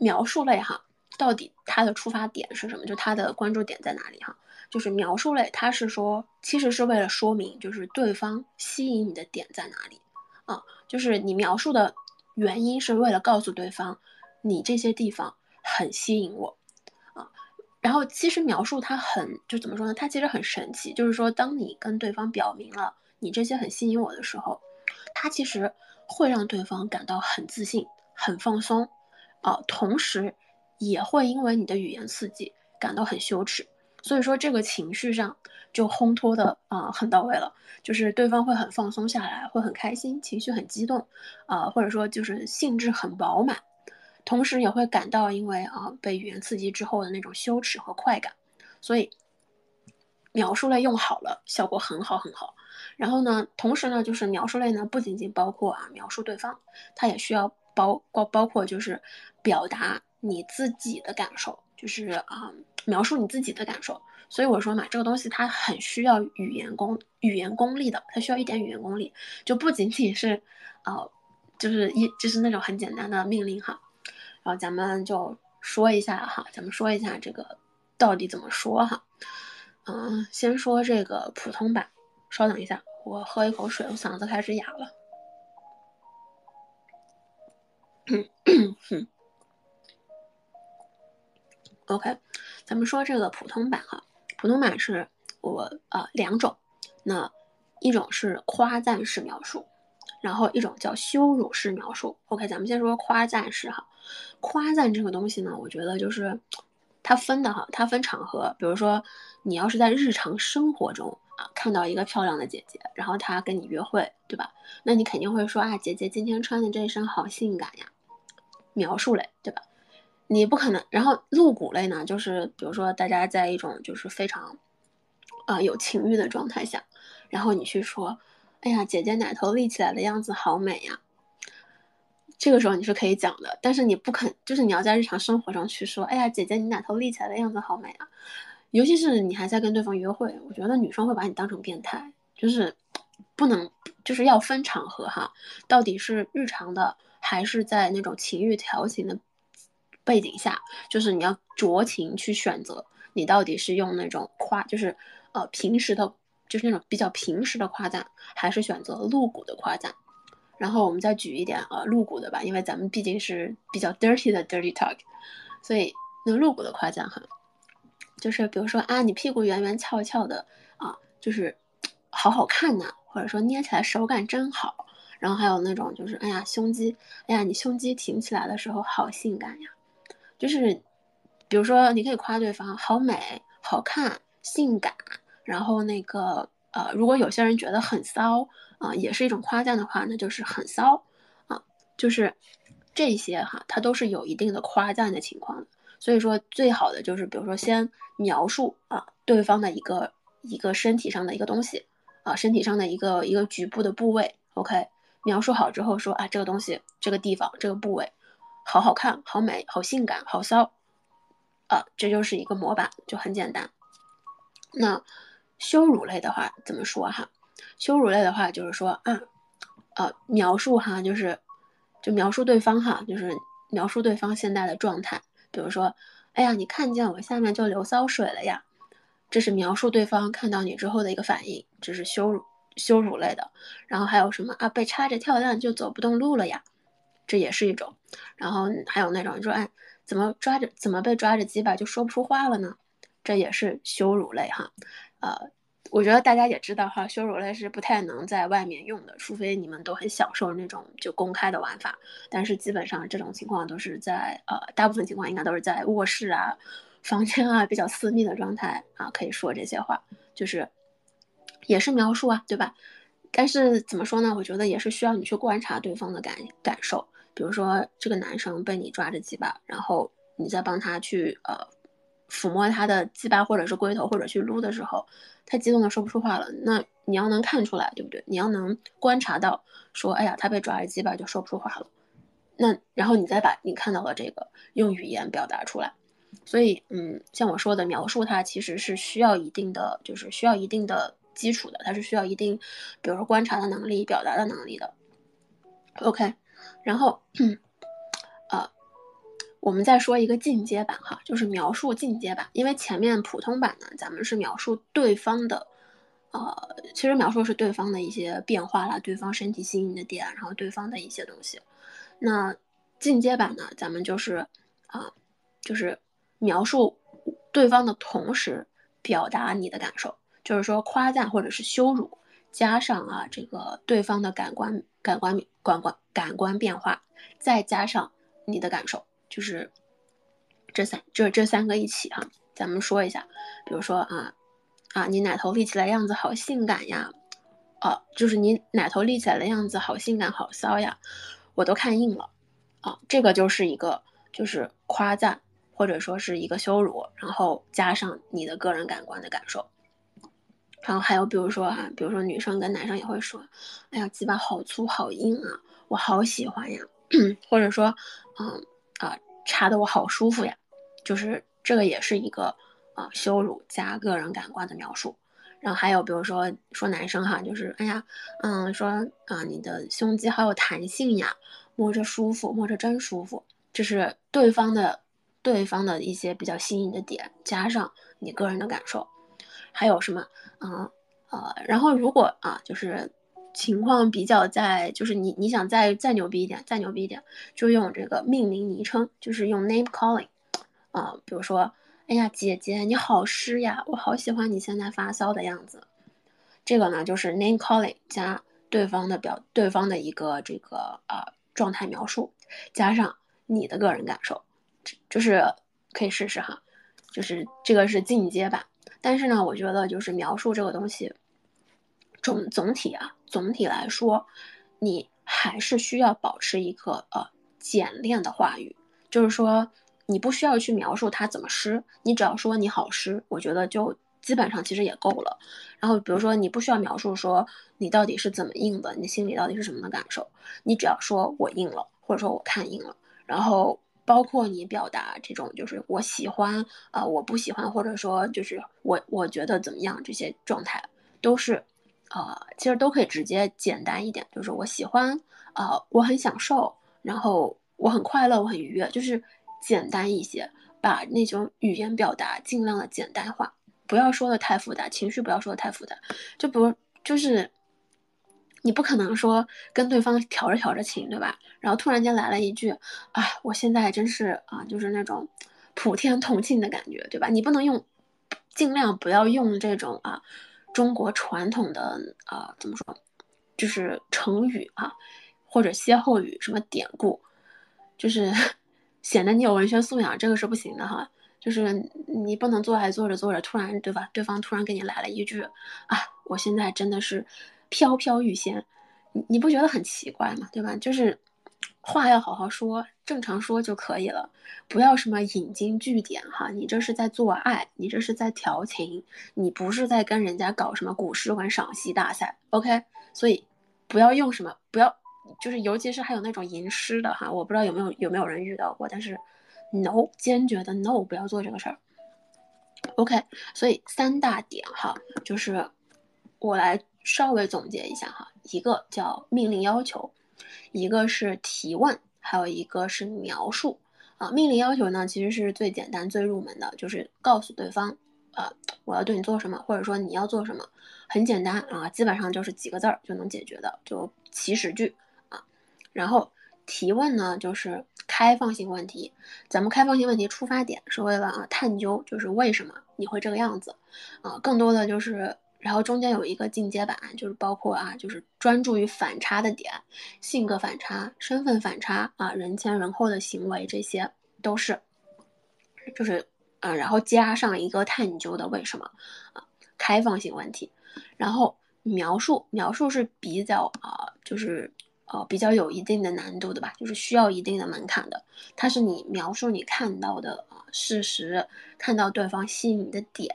描述类哈，到底它的出发点是什么？就它的关注点在哪里哈？就是描述类，它是说，其实是为了说明，就是对方吸引你的点在哪里，啊，就是你描述的原因是为了告诉对方，你这些地方很吸引我，啊，然后其实描述它很，就怎么说呢？它其实很神奇，就是说，当你跟对方表明了你这些很吸引我的时候，它其实会让对方感到很自信、很放松，啊，同时也会因为你的语言刺激感到很羞耻。所以说这个情绪上就烘托的啊很到位了，就是对方会很放松下来，会很开心，情绪很激动，啊或者说就是兴致很饱满，同时也会感到因为啊被语言刺激之后的那种羞耻和快感，所以描述类用好了，效果很好很好。然后呢，同时呢就是描述类呢不仅仅包括啊描述对方，它也需要包包包括就是表达你自己的感受，就是啊。描述你自己的感受，所以我说嘛，这个东西它很需要语言功语言功力的，它需要一点语言功力，就不仅仅是，呃，就是一就是那种很简单的命令哈。然后咱们就说一下哈，咱们说一下这个到底怎么说哈。嗯，先说这个普通版，稍等一下，我喝一口水，我嗓子开始哑了。OK。咱们说这个普通版哈，普通版是我呃两种，那一种是夸赞式描述，然后一种叫羞辱式描述。OK，咱们先说夸赞式哈，夸赞这个东西呢，我觉得就是它分的哈，它分场合，比如说你要是在日常生活中啊看到一个漂亮的姐姐，然后她跟你约会，对吧？那你肯定会说啊，姐姐今天穿的这身好性感呀，描述类，对吧？你不可能。然后露骨类呢，就是比如说大家在一种就是非常啊有情欲的状态下，然后你去说，哎呀，姐姐奶头立起来的样子好美呀。这个时候你是可以讲的，但是你不肯，就是你要在日常生活中去说，哎呀，姐姐你奶头立起来的样子好美啊。尤其是你还在跟对方约会，我觉得女生会把你当成变态，就是不能，就是要分场合哈，到底是日常的还是在那种情欲调情的背景下，就是你要酌情去选择，你到底是用那种夸，就是呃平时的，就是那种比较平时的夸赞，还是选择露骨的夸赞。然后我们再举一点呃露骨的吧，因为咱们毕竟是比较 dirty 的 dirty talk，所以那露骨的夸赞哈。就是比如说啊，你屁股圆圆翘翘的啊，就是好好看呐，或者说捏起来手感真好。然后还有那种就是，哎呀，胸肌，哎呀，你胸肌挺起来的时候好性感呀。就是，比如说你可以夸对方好美、好看、性感。然后那个呃，如果有些人觉得很骚啊，也是一种夸赞的话，那就是很骚啊。就是这些哈，它都是有一定的夸赞的情况的。所以说，最好的就是，比如说，先描述啊对方的一个一个身体上的一个东西啊，身体上的一个一个局部的部位，OK，描述好之后说啊，这个东西这个地方这个部位，好好看，好美，好性感，好骚，啊，这就是一个模板，就很简单。那羞辱类的话怎么说哈？羞辱类的话就是说啊，呃，描述哈，就是就描述对方哈，就是描述对方现在的状态。比如说，哎呀，你看见我下面就流骚水了呀，这是描述对方看到你之后的一个反应，这是羞辱羞辱类的。然后还有什么啊？被插着跳蛋就走不动路了呀，这也是一种。然后还有那种说，哎，怎么抓着怎么被抓着鸡巴就说不出话了呢？这也是羞辱类哈，呃。我觉得大家也知道哈，羞辱类是不太能在外面用的，除非你们都很享受那种就公开的玩法。但是基本上这种情况都是在呃，大部分情况应该都是在卧室啊、房间啊比较私密的状态啊，可以说这些话，就是也是描述啊，对吧？但是怎么说呢？我觉得也是需要你去观察对方的感感受。比如说这个男生被你抓着鸡巴，然后你再帮他去呃。抚摸他的鸡巴或者是龟头或者去撸的时候，他激动的说不出话了。那你要能看出来，对不对？你要能观察到，说，哎呀，他被抓着鸡巴就说不出话了。那然后你再把你看到的这个用语言表达出来。所以，嗯，像我说的描述，它其实是需要一定的，就是需要一定的基础的，它是需要一定，比如说观察的能力、表达的能力的。OK，然后。呃我们再说一个进阶版哈，就是描述进阶版。因为前面普通版呢，咱们是描述对方的，呃，其实描述是对方的一些变化啦，对方身体吸引的点，然后对方的一些东西。那进阶版呢，咱们就是啊，就是描述对方的同时表达你的感受，就是说夸赞或者是羞辱，加上啊这个对方的感官感官感官感官变化，再加上你的感受。就是这三，这这三个一起哈，咱们说一下，比如说啊啊，你奶头立起来样子好性感呀，哦，就是你奶头立起来的样子好性感好骚呀，我都看硬了啊，这个就是一个就是夸赞或者说是一个羞辱，然后加上你的个人感官的感受，然后还有比如说哈，比如说女生跟男生也会说，哎呀，鸡巴好粗好硬啊，我好喜欢呀，或者说嗯。啊，插的我好舒服呀，就是这个也是一个啊羞辱加个人感官的描述。然后还有比如说说男生哈，就是哎呀，嗯，说啊你的胸肌好有弹性呀，摸着舒服，摸着真舒服，这是对方的对方的一些比较吸引的点，加上你个人的感受。还有什么？啊呃，然后如果啊就是。情况比较在，就是你你想再再牛逼一点，再牛逼一点，就用这个命名昵称，就是用 name calling，啊，比如说，哎呀，姐姐你好湿呀，我好喜欢你现在发骚的样子，这个呢就是 name calling 加对方的表，对方的一个这个啊状态描述，加上你的个人感受，就是可以试试哈，就是这个是进阶版，但是呢，我觉得就是描述这个东西。总总体啊，总体来说，你还是需要保持一个呃简练的话语，就是说，你不需要去描述它怎么湿，你只要说你好湿，我觉得就基本上其实也够了。然后比如说你不需要描述说你到底是怎么硬的，你心里到底是什么的感受，你只要说我硬了，或者说我看硬了，然后包括你表达这种就是我喜欢啊，我不喜欢，或者说就是我我觉得怎么样这些状态都是。啊，其实都可以直接简单一点，就是我喜欢，啊，我很享受，然后我很快乐，我很愉悦，就是简单一些，把那种语言表达尽量的简单化，不要说的太复杂，情绪不要说的太复杂，就比如就是，你不可能说跟对方调着调着情，对吧？然后突然间来了一句，啊，我现在真是啊，就是那种普天同庆的感觉，对吧？你不能用，尽量不要用这种啊。中国传统的啊，怎么说，就是成语啊，或者歇后语，什么典故，就是 显得你有文学素养，这个是不行的哈。就是你不能做还做着做着，突然对吧？对方突然给你来了一句啊，我现在真的是飘飘欲仙，你你不觉得很奇怪吗？对吧？就是。话要好好说，正常说就可以了，不要什么引经据典哈。你这是在做爱，你这是在调情，你不是在跟人家搞什么古诗文赏析大赛，OK？所以不要用什么，不要就是尤其是还有那种吟诗的哈，我不知道有没有有没有人遇到过，但是 no，坚决的 no，不要做这个事儿，OK？所以三大点哈，就是我来稍微总结一下哈，一个叫命令要求。一个是提问，还有一个是描述啊。命令要求呢，其实是最简单、最入门的，就是告诉对方，呃，我要对你做什么，或者说你要做什么，很简单啊，基本上就是几个字儿就能解决的，就祈使句啊。然后提问呢，就是开放性问题。咱们开放性问题出发点是为了啊探究，就是为什么你会这个样子啊，更多的就是。然后中间有一个进阶版，就是包括啊，就是专注于反差的点，性格反差、身份反差啊，人前人后的行为，这些都是，就是啊，然后加上一个探究的为什么啊，开放性问题，然后描述描述是比较啊，就是呃比较有一定的难度的吧，就是需要一定的门槛的，它是你描述你看到的啊事实，看到对方吸引你的点。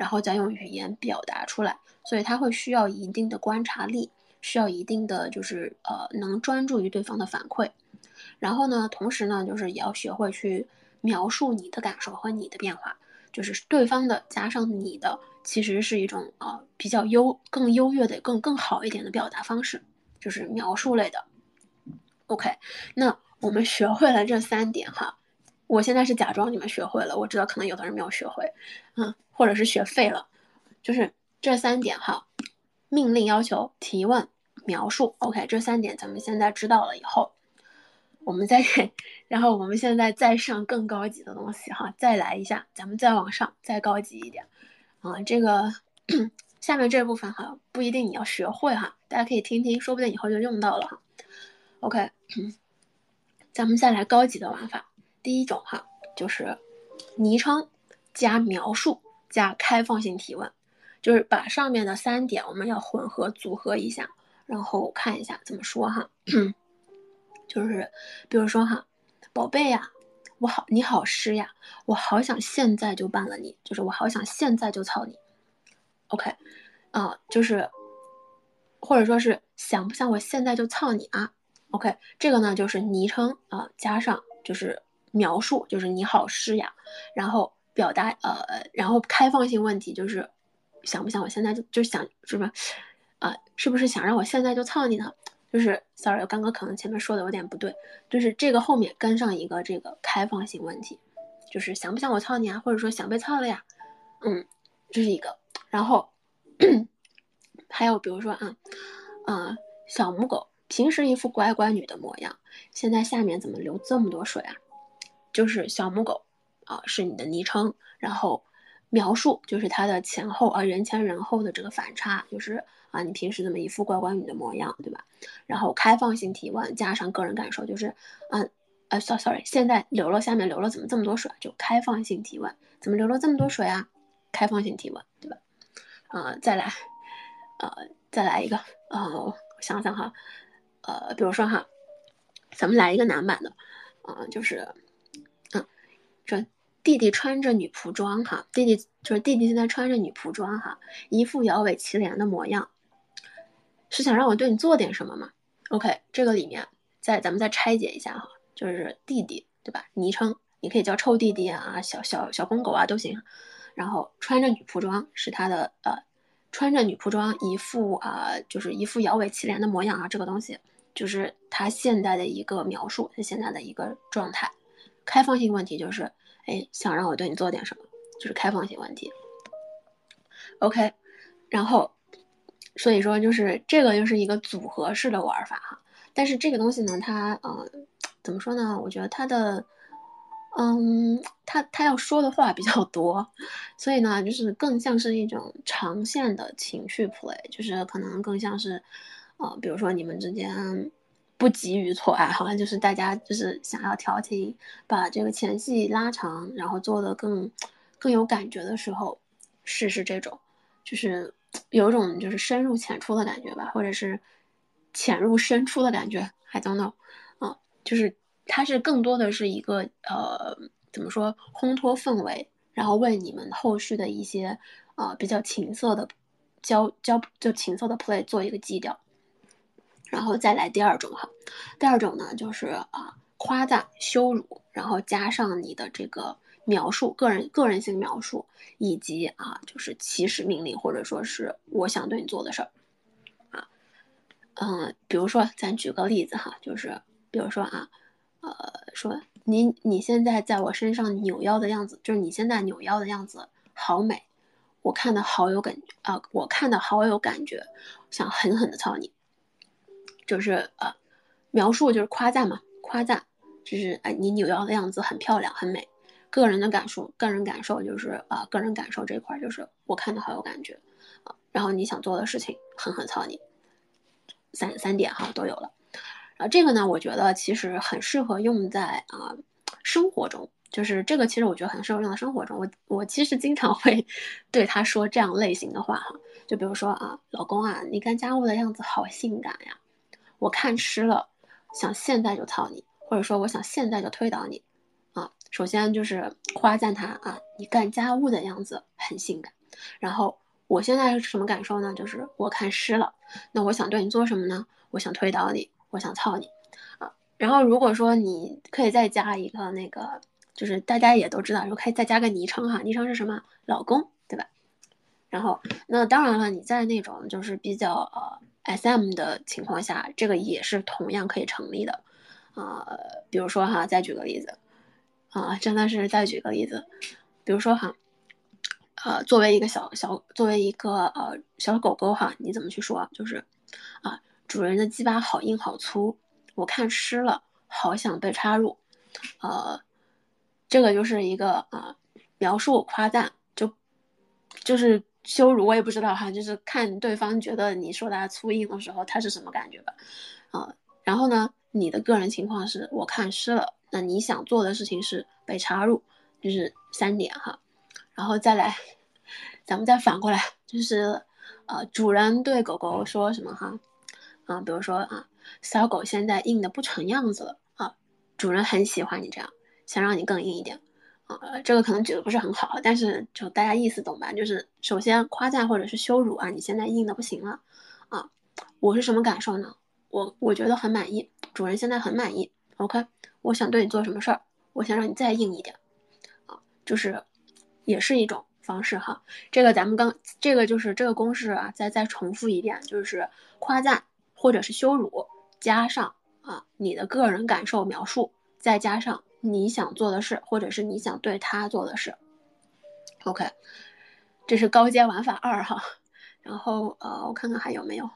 然后再用语言表达出来，所以他会需要一定的观察力，需要一定的就是呃能专注于对方的反馈。然后呢，同时呢，就是也要学会去描述你的感受和你的变化，就是对方的加上你的，其实是一种呃比较优、更优越的、更更好一点的表达方式，就是描述类的。OK，那我们学会了这三点哈。我现在是假装你们学会了，我知道可能有的人没有学会，嗯，或者是学废了，就是这三点哈，命令要求、提问、描述，OK，这三点咱们现在知道了以后，我们再，然后我们现在再上更高级的东西哈，再来一下，咱们再往上，再高级一点，啊，这个 下面这部分哈不一定你要学会哈，大家可以听听，说不定以后就用到了哈，OK，咱们再来高级的玩法。第一种哈，就是昵称加描述加开放性提问，就是把上面的三点我们要混合组合一下，然后看一下怎么说哈。就是比如说哈，宝贝呀，我好你好湿呀，我好想现在就办了你，就是我好想现在就操你。OK，啊，就是或者说是想不想我现在就操你啊？OK，这个呢就是昵称啊加上就是。描述就是你好诗呀，然后表达呃，然后开放性问题就是想不想我现在就就想是吧？啊，是不是想让我现在就操你呢？就是 sorry，我刚刚可能前面说的有点不对，就是这个后面跟上一个这个开放性问题，就是想不想我操你啊？或者说想被操了呀？嗯，这是一个。然后还有比如说啊，啊，小母狗平时一副乖乖女的模样，现在下面怎么流这么多水啊？就是小母狗，啊，是你的昵称，然后描述就是它的前后啊，人前人后的这个反差，就是啊，你平时这么一副乖乖女的模样，对吧？然后开放性提问加上个人感受，就是啊，呃，sorry，现在流了，下面流了，怎么这么多水？就开放性提问，怎么流了这么多水啊？开放性提问，对吧？啊，再来，呃，再来一个，呃，我想想哈，呃，比如说哈，咱们来一个男版的，啊，就是。嗯，这弟弟穿着女仆装哈，弟弟就是弟弟现在穿着女仆装哈，一副摇尾乞怜的模样，是想让我对你做点什么吗？OK，这个里面再咱们再拆解一下哈，就是弟弟对吧？昵称你可以叫臭弟弟啊，小小小公狗啊都行。然后穿着女仆装是他的呃，穿着女仆装一副啊，就是一副摇尾乞怜的模样啊，这个东西就是他现在的一个描述，他现在的一个状态。开放性问题就是，哎，想让我对你做点什么，就是开放性问题。OK，然后，所以说就是这个就是一个组合式的玩法哈。但是这个东西呢，它呃，怎么说呢？我觉得它的。嗯，他他要说的话比较多，所以呢，就是更像是一种长线的情绪 play，就是可能更像是，呃，比如说你们之间不急于错爱，好像就是大家就是想要调情，把这个前戏拉长，然后做的更更有感觉的时候，试试这种，就是有一种就是深入浅出的感觉吧，或者是浅入深出的感觉，I don't know，啊，就是。它是更多的是一个呃，怎么说烘托氛围，然后为你们后续的一些呃比较情色的交交就情色的 play 做一个基调，然后再来第二种哈，第二种呢就是啊夸赞羞辱，然后加上你的这个描述个人个人性描述，以及啊就是起始命令或者说是我想对你做的事儿啊，嗯，比如说咱举个例子哈，就是比如说啊。呃，说你你现在在我身上扭腰的样子，就是你现在扭腰的样子好美，我看的好有感啊，我看的好有感觉，想狠狠的操你，就是呃，描述就是夸赞嘛，夸赞就是哎，你扭腰的样子很漂亮很美，个人的感受，个人感受就是啊，个人感受这块就是我看的好有感觉啊，然后你想做的事情狠狠操你，三三点哈都有了。啊，这个呢，我觉得其实很适合用在啊生活中，就是这个其实我觉得很适合用在生活中。我我其实经常会 对他说这样类型的话哈，就比如说啊，老公啊，你干家务的样子好性感呀，我看湿了，想现在就操你，或者说我想现在就推倒你，啊，首先就是夸赞他啊，你干家务的样子很性感，然后我现在是什么感受呢？就是我看湿了，那我想对你做什么呢？我想推倒你。我想操你，啊，然后如果说你可以再加一个那个，就是大家也都知道，就可以再加个昵称哈，昵称是什么？老公，对吧？然后那当然了，你在那种就是比较呃 S M 的情况下，这个也是同样可以成立的，啊，比如说哈，再举个例子，啊，真的是再举个例子，比如说哈，呃，作为一个小小，作为一个呃小狗狗哈，你怎么去说？就是啊。主人的鸡巴好硬好粗，我看湿了，好想被插入。呃，这个就是一个啊描述夸赞，就就是羞辱，我也不知道哈，就是看对方觉得你说他粗硬的时候，他是什么感觉吧。啊，然后呢，你的个人情况是我看湿了，那你想做的事情是被插入，就是三点哈。然后再来，咱们再反过来，就是呃，主人对狗狗说什么哈？啊，比如说啊，小狗现在硬的不成样子了啊，主人很喜欢你这样，想让你更硬一点呃。这个可能举的不是很好，但是就大家意思懂吧？就是首先夸赞或者是羞辱啊，你现在硬的不行了啊，我是什么感受呢？我我觉得很满意，主人现在很满意。OK，我想对你做什么事儿，我想让你再硬一点啊，就是也是一种方式哈。这个咱们刚这个就是这个公式啊，再再重复一遍，就是夸赞。或者是羞辱，加上啊你的个人感受描述，再加上你想做的事，或者是你想对他做的事。OK，这是高阶玩法二哈。然后呃，我看看还有没有。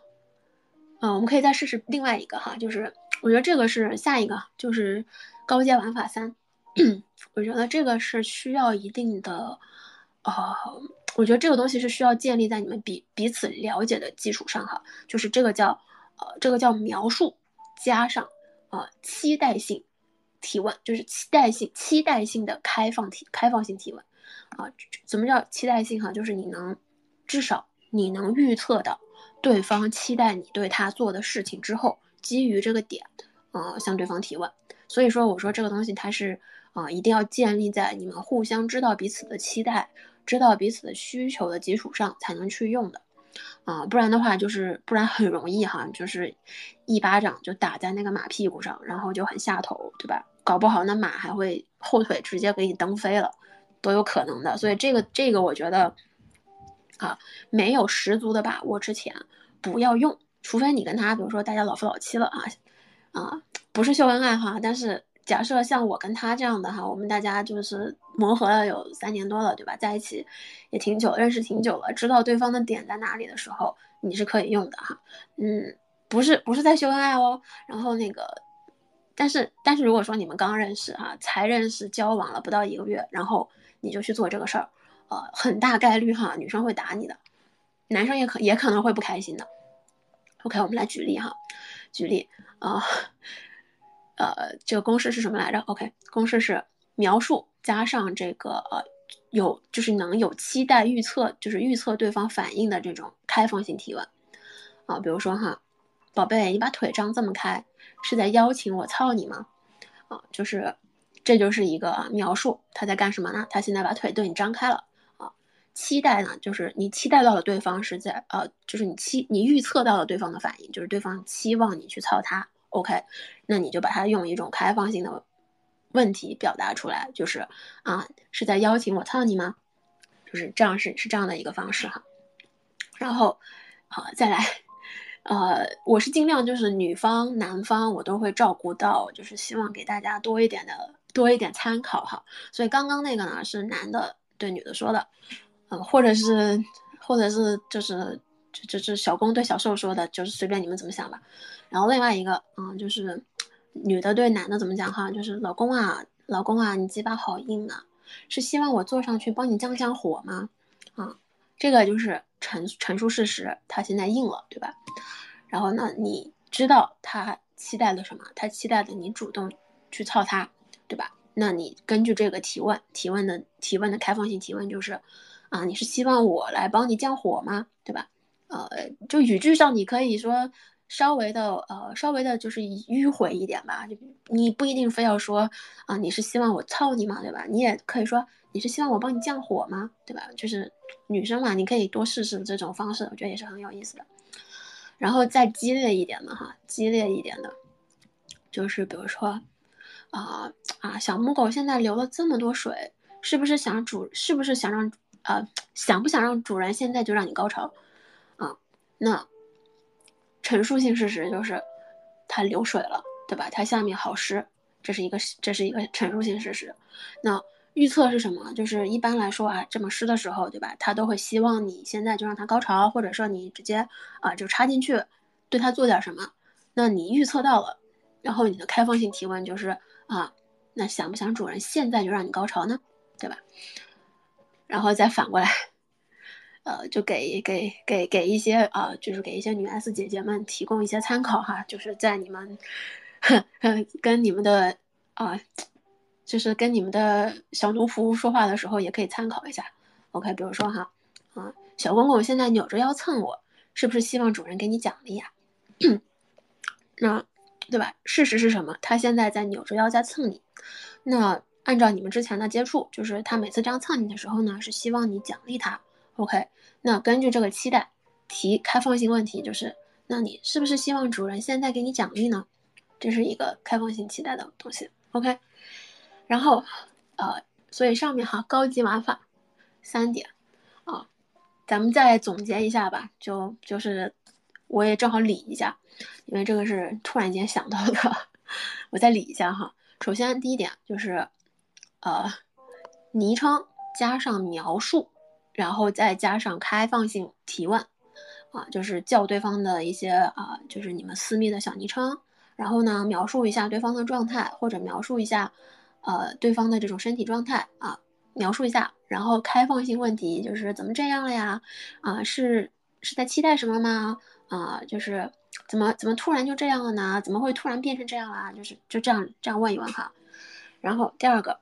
嗯，我们可以再试试另外一个哈，就是我觉得这个是下一个，就是高阶玩法三。我觉得这个是需要一定的，呃，我觉得这个东西是需要建立在你们彼彼此了解的基础上哈，就是这个叫。呃，这个叫描述加上啊期待性提问，就是期待性期待性的开放提开放性提问啊。怎么叫期待性哈？就是你能至少你能预测到对方期待你对他做的事情之后，基于这个点啊向对方提问。所以说我说这个东西它是啊，一定要建立在你们互相知道彼此的期待、知道彼此的需求的基础上才能去用的，啊，不然的话就是不然很容易哈，就是一巴掌就打在那个马屁股上，然后就很下头，对吧？搞不好那马还会后腿直接给你蹬飞了，都有可能的。所以这个这个我觉得，啊，没有十足的把握之前不要用，除非你跟他比如说大家老夫老妻了啊，啊，不是秀恩爱哈，但是。假设像我跟他这样的哈，我们大家就是磨合了有三年多了，对吧？在一起也挺久，认识挺久了，知道对方的点在哪里的时候，你是可以用的哈。嗯，不是不是在秀恩爱哦。然后那个，但是但是如果说你们刚认识哈，才认识交往了不到一个月，然后你就去做这个事儿，呃，很大概率哈，女生会打你的，男生也可也可能会不开心的。OK，我们来举例哈，举例啊。呃，这个公式是什么来着？OK，公式是描述加上这个呃有就是能有期待预测，就是预测对方反应的这种开放性提问啊。比如说哈，宝贝，你把腿张这么开，是在邀请我操你吗？啊，就是这就是一个描述，他在干什么呢？他现在把腿对你张开了啊。期待呢，就是你期待到了对方是在呃，就是你期你预测到了对方的反应，就是对方期望你去操他。OK，那你就把它用一种开放性的问题表达出来，就是啊，是在邀请我操你吗？就是这样，是是这样的一个方式哈。然后，啊，再来，呃，我是尽量就是女方、男方我都会照顾到，就是希望给大家多一点的多一点参考哈。所以刚刚那个呢是男的对女的说的，嗯，或者是或者是就是就就是小公对小受说的，就是随便你们怎么想吧。然后另外一个，嗯，就是女的对男的怎么讲哈？就是老公啊，老公啊，你鸡巴好硬啊，是希望我坐上去帮你降降火吗？这个就是陈陈述事实，他现在硬了，对吧？然后呢，你知道他期待的什么？他期待的你主动去操他，对吧？那你根据这个提问，提问的提问的开放性提问就是，啊，你是希望我来帮你降火吗？对吧？呃，就语句上你可以说。稍微的呃，稍微的就是迂回一点吧，就你不一定非要说啊，你是希望我操你嘛，对吧？你也可以说你是希望我帮你降火吗，对吧？就是女生嘛，你可以多试试这种方式，我觉得也是很有意思的。然后再激烈一点的哈，激烈一点的，就是比如说啊啊，小母狗现在流了这么多水，是不是想主？是不是想让呃，想不想让主人现在就让你高潮啊？那。陈述性事实就是，它流水了，对吧？它下面好湿，这是一个这是一个陈述性事实。那预测是什么？就是一般来说啊，这么湿的时候，对吧？他都会希望你现在就让他高潮，或者说你直接啊就插进去，对他做点什么。那你预测到了，然后你的开放性提问就是啊，那想不想主人现在就让你高潮呢？对吧？然后再反过来。呃，就给给给给一些啊，就是给一些女 S 姐姐们提供一些参考哈，就是在你们跟你们的啊，就是跟你们的小奴仆说话的时候，也可以参考一下。OK，比如说哈，啊，小公公现在扭着腰蹭我，是不是希望主人给你奖励呀？那对吧？事实是什么？他现在在扭着腰在蹭你。那按照你们之前的接触，就是他每次这样蹭你的时候呢，是希望你奖励他。OK，那根据这个期待提开放性问题，就是那你是不是希望主人现在给你奖励呢？这是一个开放性期待的东西。OK，然后呃，所以上面哈高级玩法三点啊，咱们再总结一下吧。就就是我也正好理一下，因为这个是突然间想到的，我再理一下哈。首先第一点就是呃，昵称加上描述。然后再加上开放性提问，啊，就是叫对方的一些啊，就是你们私密的小昵称，然后呢，描述一下对方的状态，或者描述一下，呃，对方的这种身体状态啊，描述一下，然后开放性问题就是怎么这样了呀？啊，是是在期待什么吗？啊，就是怎么怎么突然就这样了呢？怎么会突然变成这样啦？就是就这样这样问一问哈。然后第二个。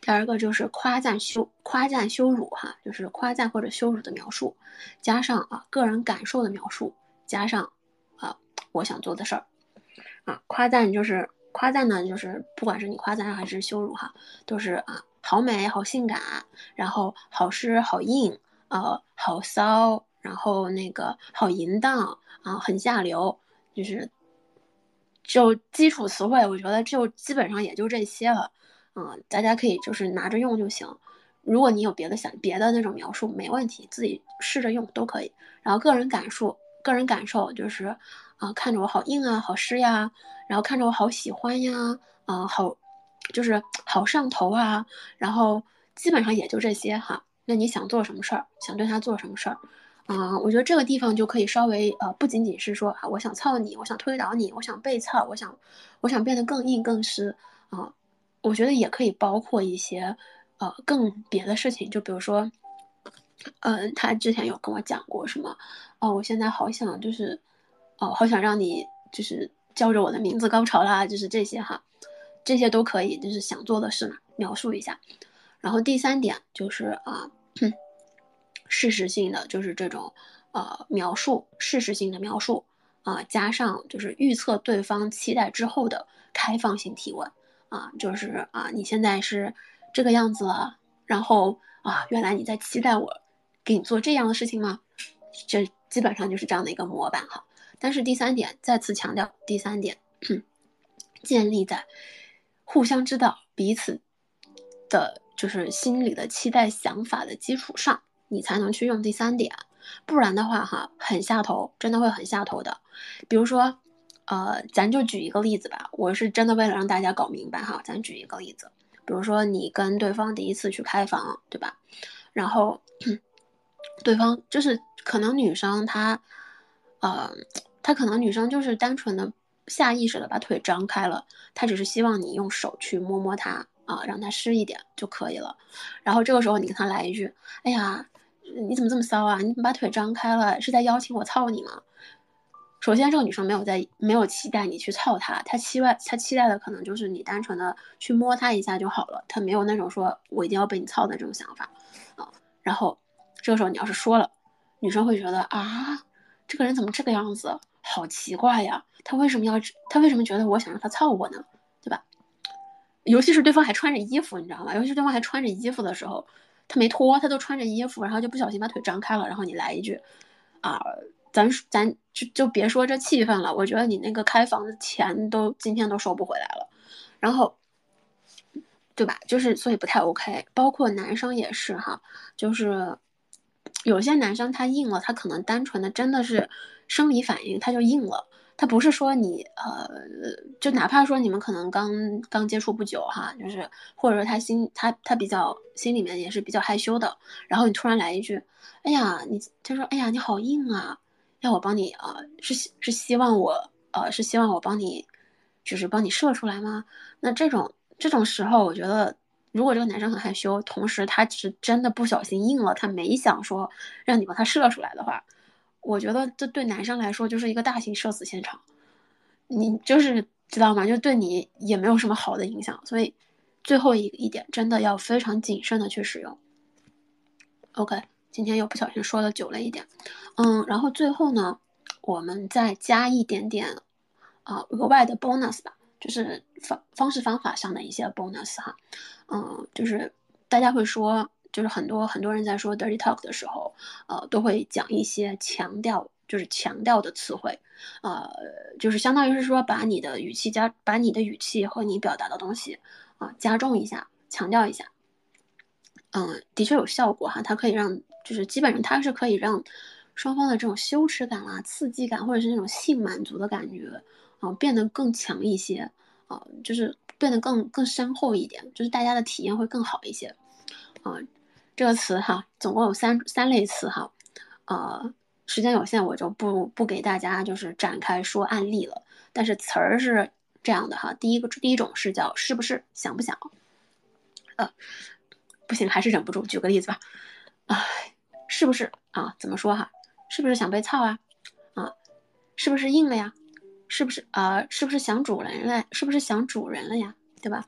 第二个就是夸赞羞夸赞羞辱哈，就是夸赞或者羞辱的描述，加上啊个人感受的描述，加上啊我想做的事儿，啊夸赞就是夸赞呢，就是不管是你夸赞还是羞辱哈，都是啊，好美好性感，然后好湿好硬，呃，好骚，然后那个好淫荡啊，很下流，就是就基础词汇，我觉得就基本上也就这些了，嗯，大家可以就是拿着用就行。如果你有别的想别的那种描述，没问题，自己试着用都可以。然后个人感受，个人感受就是。啊，看着我好硬啊，好湿呀，然后看着我好喜欢呀，啊，好，就是好上头啊，然后基本上也就这些哈。那你想做什么事儿，想对他做什么事儿，啊，我觉得这个地方就可以稍微呃，不仅仅是说啊，我想操你，我想推倒你，我想被操，我想，我想变得更硬更湿啊，我觉得也可以包括一些呃更别的事情，就比如说，嗯，他之前有跟我讲过什么，哦，我现在好想就是。哦，好想让你就是叫着我的名字高潮啦，就是这些哈，这些都可以，就是想做的事嘛，描述一下。然后第三点就是啊，事实性的，就是这种呃描述，事实性的描述啊，加上就是预测对方期待之后的开放性提问啊，就是啊，你现在是这个样子了，然后啊，原来你在期待我给你做这样的事情吗？这基本上就是这样的一个模板哈。但是第三点，再次强调，第三点，建立在互相知道彼此的，就是心里的期待、想法的基础上，你才能去用第三点，不然的话，哈，很下头，真的会很下头的。比如说，呃，咱就举一个例子吧，我是真的为了让大家搞明白哈，咱举一个例子，比如说你跟对方第一次去开房，对吧？然后对方就是可能女生她。呃，她可能女生就是单纯的下意识的把腿张开了，她只是希望你用手去摸摸她啊，让她湿一点就可以了。然后这个时候你跟他来一句：“哎呀，你怎么这么骚啊？你怎么把腿张开了？是在邀请我操你吗？”首先，这个女生没有在没有期待你去操她，她期待她期待的可能就是你单纯的去摸她一下就好了，她没有那种说我一定要被你操的这种想法啊。然后这个时候你要是说了，女生会觉得啊。这个人怎么这个样子？好奇怪呀！他为什么要？他为什么觉得我想让他操我呢？对吧？尤其是对方还穿着衣服，你知道吗？尤其是对方还穿着衣服的时候，他没脱，他都穿着衣服，然后就不小心把腿张开了，然后你来一句，啊，咱咱就就别说这气氛了，我觉得你那个开房的钱都今天都收不回来了，然后，对吧？就是所以不太 OK，包括男生也是哈，就是。有些男生他硬了，他可能单纯的真的是生理反应，他就硬了。他不是说你呃，就哪怕说你们可能刚刚接触不久哈，就是或者说他心他他比较心里面也是比较害羞的，然后你突然来一句，哎呀你他说哎呀你好硬啊，要我帮你啊是是希望我呃是希望我帮你就是帮你射出来吗？那这种这种时候我觉得。如果这个男生很害羞，同时他是真的不小心硬了，他没想说让你帮他射出来的话，我觉得这对男生来说就是一个大型社死现场，你就是知道吗？就对你也没有什么好的影响。所以最后一一点真的要非常谨慎的去使用。OK，今天又不小心说的久了一点，嗯，然后最后呢，我们再加一点点啊额外的 bonus 吧。就是方方式方法上的一些 bonus 哈，嗯，就是大家会说，就是很多很多人在说 dirty talk 的时候，呃，都会讲一些强调，就是强调的词汇，呃，就是相当于是说把你的语气加，把你的语气和你表达的东西啊加重一下，强调一下，嗯，的确有效果哈，它可以让，就是基本上它是可以让双方的这种羞耻感啊、刺激感，或者是那种性满足的感觉。啊，变得更强一些，啊，就是变得更更深厚一点，就是大家的体验会更好一些，啊，这个词哈，总共有三三类词哈，呃，时间有限，我就不不给大家就是展开说案例了，但是词儿是这样的哈，第一个第一种是叫是不是想不想，呃，不行，还是忍不住，举个例子吧，啊，是不是啊？怎么说哈？是不是想被操啊？啊，是不是硬了呀？是不是啊？是不是想主人了？是不是想主人了呀？对吧？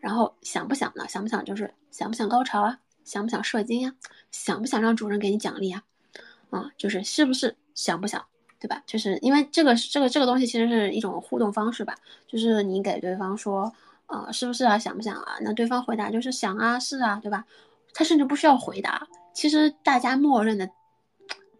然后想不想呢？想不想就是想不想高潮啊？想不想射精呀？想不想让主人给你奖励啊？啊，就是是不是想不想对吧？就是因为这个这个这个东西其实是一种互动方式吧，就是你给对方说，呃，是不是啊，想不想啊？那对方回答就是想啊，是啊，对吧？他甚至不需要回答，其实大家默认的，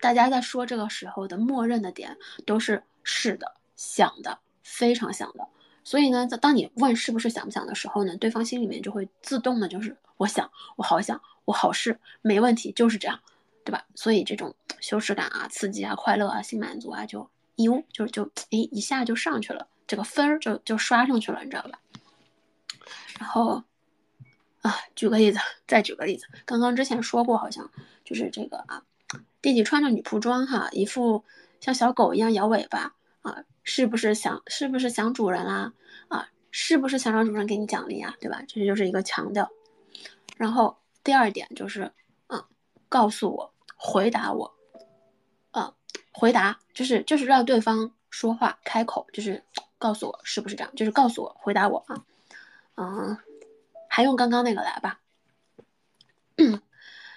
大家在说这个时候的默认的点都是是的，想的，非常想的。所以呢，在当你问是不是想不想的时候呢，对方心里面就会自动的就是我想，我好想，我好是，没问题，就是这样，对吧？所以这种羞耻感啊、刺激啊、快乐啊、心满足啊，就一呜就就诶一下就上去了，这个分儿就就刷上去了，你知道吧？然后啊，举个例子，再举个例子，刚刚之前说过，好像就是这个啊，弟弟穿着女仆装哈，一副像小狗一样摇尾巴啊。是不是想是不是想主人啦？啊，是不是想让主人给你奖励啊？对吧？这就是一个强调。然后第二点就是，嗯，告诉我，回答我，嗯，回答就是就是让对方说话开口，就是告诉我是不是这样？就是告诉我回答我啊，嗯，还用刚刚那个来吧，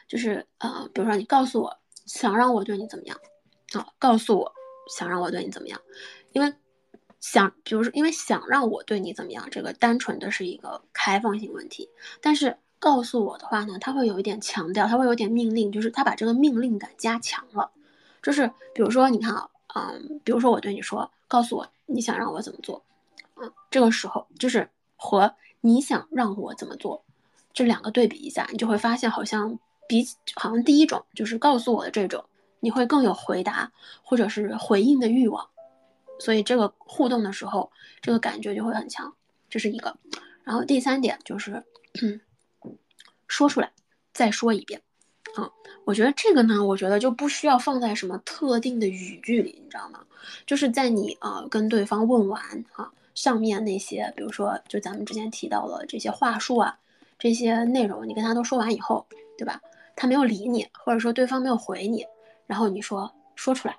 就是呃，比如说你告诉我想让我对你怎么样啊？告诉我想让我对你怎么样？因为想，比如说，因为想让我对你怎么样，这个单纯的是一个开放性问题。但是告诉我的话呢，他会有一点强调，他会有点命令，就是他把这个命令感加强了。就是比如说，你看啊，嗯，比如说我对你说，告诉我你想让我怎么做，嗯，这个时候就是和你想让我怎么做这两个对比一下，你就会发现好像比好像第一种就是告诉我的这种，你会更有回答或者是回应的欲望。所以这个互动的时候，这个感觉就会很强，这是一个。然后第三点就是，说出来，再说一遍。啊，我觉得这个呢，我觉得就不需要放在什么特定的语句里，你知道吗？就是在你啊跟对方问完啊，上面那些，比如说就咱们之前提到了这些话术啊，这些内容，你跟他都说完以后，对吧？他没有理你，或者说对方没有回你，然后你说说出来，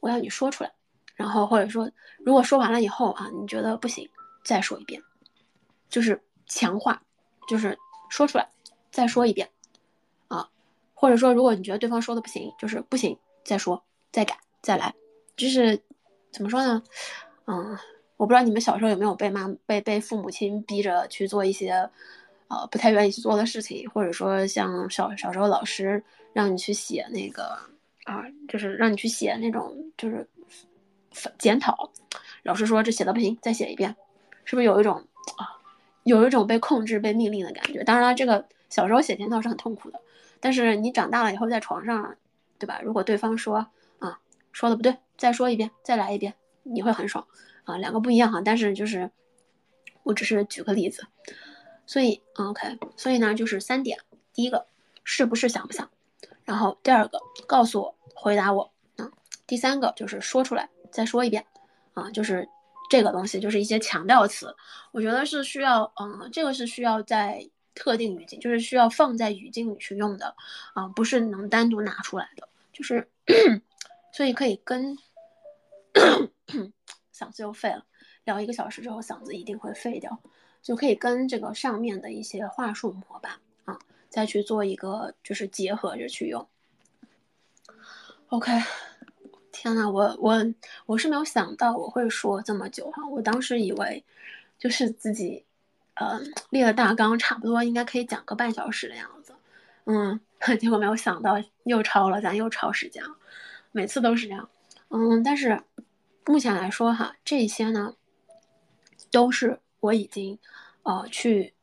我要你说出来。然后或者说，如果说完了以后啊，你觉得不行，再说一遍，就是强化，就是说出来，再说一遍，啊，或者说如果你觉得对方说的不行，就是不行，再说，再改，再来，就是怎么说呢？嗯，我不知道你们小时候有没有被妈被被父母亲逼着去做一些，呃，不太愿意去做的事情，或者说像小小时候老师让你去写那个啊，就是让你去写那种就是。检讨，老师说这写的不行，再写一遍，是不是有一种啊，有一种被控制、被命令的感觉？当然了，这个小时候写检讨是很痛苦的，但是你长大了以后在床上，对吧？如果对方说啊，说的不对，再说一遍，再来一遍，你会很爽啊。两个不一样哈，但是就是我只是举个例子，所以 OK，所以呢就是三点，第一个是不是想不想，然后第二个告诉我，回答我啊，第三个就是说出来。再说一遍，啊，就是这个东西，就是一些强调词，我觉得是需要，嗯，这个是需要在特定语境，就是需要放在语境里去用的，啊，不是能单独拿出来的，就是，所以可以跟 嗓子又废了，聊一个小时之后嗓子一定会废掉，就可以跟这个上面的一些话术模板啊，再去做一个就是结合着去用，OK。天呐，我我我是没有想到我会说这么久哈，我当时以为就是自己，呃，列了大纲，差不多应该可以讲个半小时的样子，嗯，结果没有想到又超了，咱又超时间了，每次都是这样，嗯，但是目前来说哈，这些呢都是我已经呃去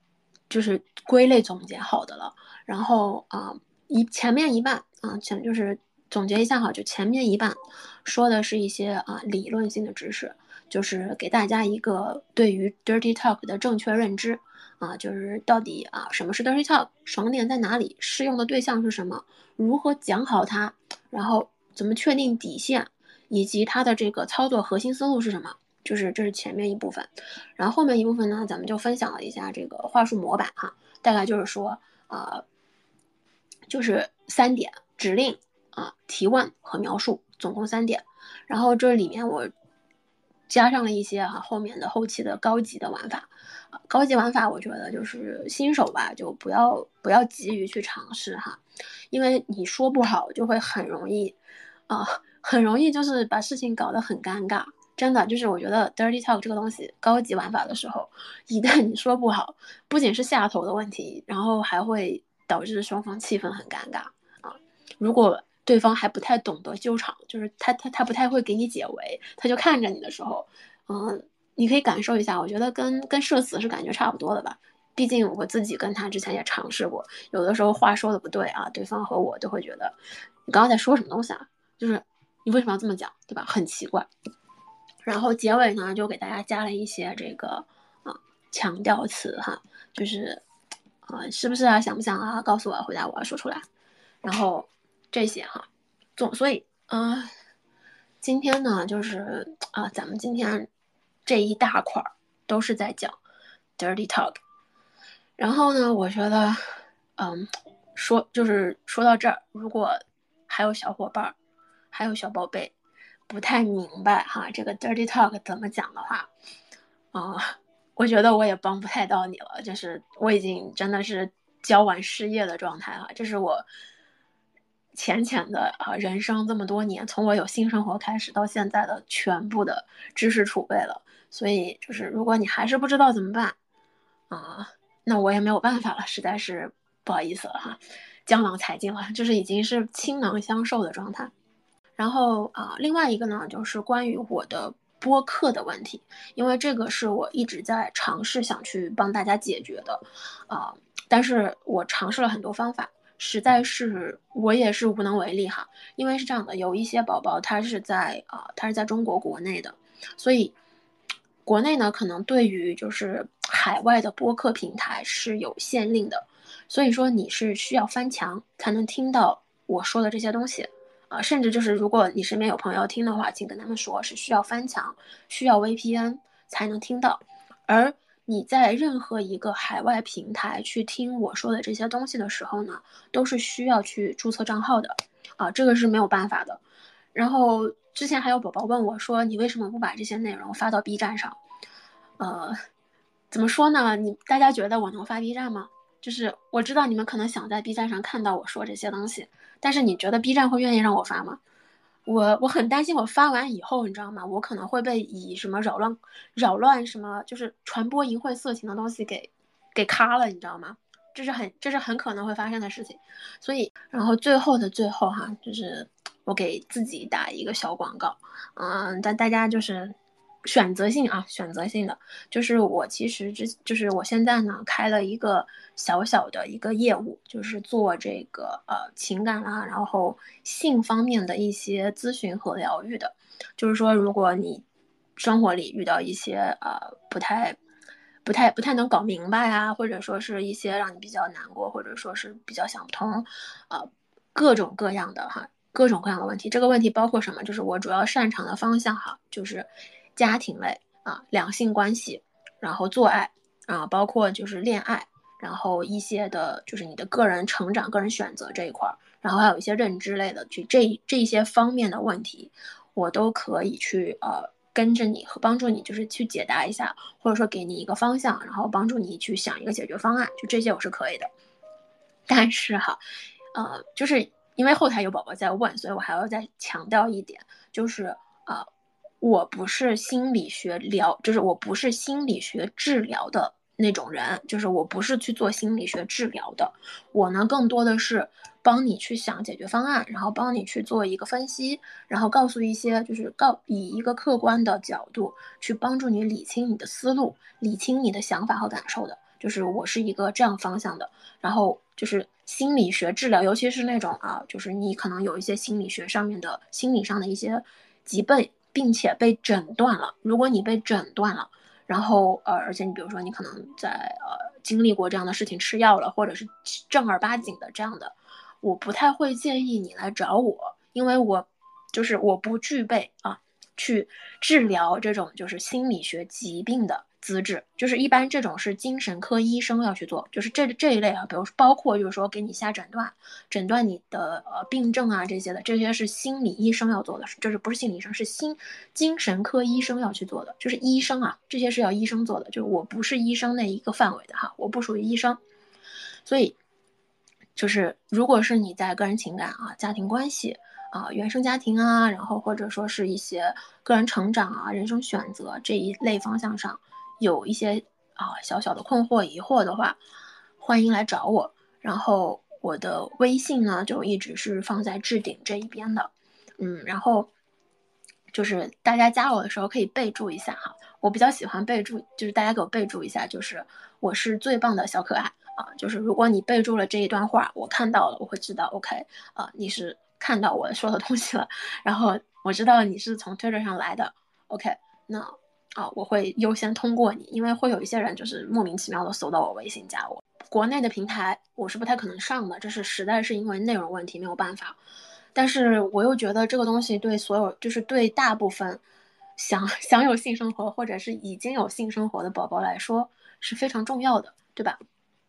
就是归类总结好的了，然后啊一前面一半啊前就是。总结一下哈，就前面一半说的是一些啊理论性的知识，就是给大家一个对于 dirty talk 的正确认知啊，就是到底啊什么是 dirty talk，爽点在哪里，适用的对象是什么，如何讲好它，然后怎么确定底线，以及它的这个操作核心思路是什么，就是这是前面一部分，然后后面一部分呢，咱们就分享了一下这个话术模板哈，大概就是说啊，就是三点指令。啊，提问和描述总共三点，然后这里面我加上了一些哈后面的后期的高级的玩法，高级玩法我觉得就是新手吧，就不要不要急于去尝试哈，因为你说不好就会很容易啊很容易就是把事情搞得很尴尬。真的就是我觉得 dirty talk 这个东西高级玩法的时候，一旦你说不好，不仅是下头的问题，然后还会导致双方气氛很尴尬啊。如果对方还不太懂得救场，就是他他他不太会给你解围，他就看着你的时候，嗯，你可以感受一下，我觉得跟跟社死是感觉差不多的吧。毕竟我自己跟他之前也尝试过，有的时候话说的不对啊，对方和我都会觉得你刚刚在说什么东西啊，就是你为什么要这么讲，对吧？很奇怪。然后结尾呢，就给大家加了一些这个啊强调词哈，就是啊是不是啊，想不想啊？告诉我，回答我，说出来。然后这些哈，总所以啊，今天呢，就是啊，咱们今天这一大块儿都是在讲 dirty talk。然后呢，我觉得，嗯，说就是说到这儿，如果还有小伙伴儿，还有小宝贝。不太明白哈，这个 dirty talk 怎么讲的话，啊，我觉得我也帮不太到你了。就是我已经真的是交完失业的状态哈，这是我浅浅的啊人生这么多年，从我有新生活开始到现在的全部的知识储备了。所以就是如果你还是不知道怎么办啊，那我也没有办法了，实在是不好意思了哈，江郎才尽了，就是已经是倾囊相授的状态。然后啊，另外一个呢，就是关于我的播客的问题，因为这个是我一直在尝试想去帮大家解决的，啊，但是我尝试了很多方法，实在是我也是无能为力哈。因为是这样的，有一些宝宝他是在啊，他是在中国国内的，所以国内呢可能对于就是海外的播客平台是有限令的，所以说你是需要翻墙才能听到我说的这些东西。啊，甚至就是如果你身边有朋友听的话，请跟他们说，是需要翻墙，需要 VPN 才能听到。而你在任何一个海外平台去听我说的这些东西的时候呢，都是需要去注册账号的。啊，这个是没有办法的。然后之前还有宝宝问我说，你为什么不把这些内容发到 B 站上？呃，怎么说呢？你大家觉得我能发 B 站吗？就是我知道你们可能想在 B 站上看到我说这些东西。但是你觉得 B 站会愿意让我发吗？我我很担心，我发完以后，你知道吗？我可能会被以什么扰乱、扰乱什么，就是传播淫秽色情的东西给给卡了，你知道吗？这是很这是很可能会发生的事情。所以，然后最后的最后哈，就是我给自己打一个小广告，嗯，但大家就是。选择性啊，选择性的，就是我其实之就是我现在呢开了一个小小的一个业务，就是做这个呃情感啦，然后性方面的一些咨询和疗愈的。就是说，如果你生活里遇到一些呃不太、不太、不太能搞明白啊，或者说是一些让你比较难过，或者说是比较想不通，呃，各种各样的哈，各种各样的问题。这个问题包括什么？就是我主要擅长的方向哈，就是。家庭类啊，两性关系，然后做爱啊，包括就是恋爱，然后一些的就是你的个人成长、个人选择这一块儿，然后还有一些认知类的，就这这些方面的问题，我都可以去呃跟着你和帮助你，就是去解答一下，或者说给你一个方向，然后帮助你去想一个解决方案，就这些我是可以的。但是哈，呃，就是因为后台有宝宝在问，所以我还要再强调一点，就是啊。我不是心理学疗，就是我不是心理学治疗的那种人，就是我不是去做心理学治疗的。我呢，更多的是帮你去想解决方案，然后帮你去做一个分析，然后告诉一些，就是告以一个客观的角度去帮助你理清你的思路，理清你的想法和感受的。就是我是一个这样方向的。然后就是心理学治疗，尤其是那种啊，就是你可能有一些心理学上面的心理上的一些疾病。并且被诊断了。如果你被诊断了，然后呃，而且你比如说你可能在呃经历过这样的事情，吃药了，或者是正儿八经的这样的，我不太会建议你来找我，因为我就是我不具备啊去治疗这种就是心理学疾病的。资质就是一般这种是精神科医生要去做，就是这这一类啊，比如说包括就是说给你下诊断，诊断你的呃病症啊这些的，这些是心理医生要做的，就是不是心理医生，是心精神科医生要去做的，就是医生啊，这些是要医生做的，就是我不是医生那一个范围的哈，我不属于医生，所以就是如果是你在个人情感啊、家庭关系啊原生家庭啊，然后或者说是一些个人成长啊、人生选择这一类方向上有一些啊小小的困惑疑惑的话，欢迎来找我。然后我的微信呢就一直是放在置顶这一边的，嗯，然后就是大家加我的时候可以备注一下哈，我比较喜欢备注，就是大家给我备注一下，就是我是最棒的小可爱。啊，就是如果你备注了这一段话，我看到了，我会知道，OK，啊，你是看到我说的东西了，然后我知道你是从 Twitter 上来的，OK，那啊，我会优先通过你，因为会有一些人就是莫名其妙的搜到我微信加我。国内的平台我是不太可能上的，这是实在是因为内容问题没有办法。但是我又觉得这个东西对所有，就是对大部分想想有性生活或者是已经有性生活的宝宝来说是非常重要的，对吧？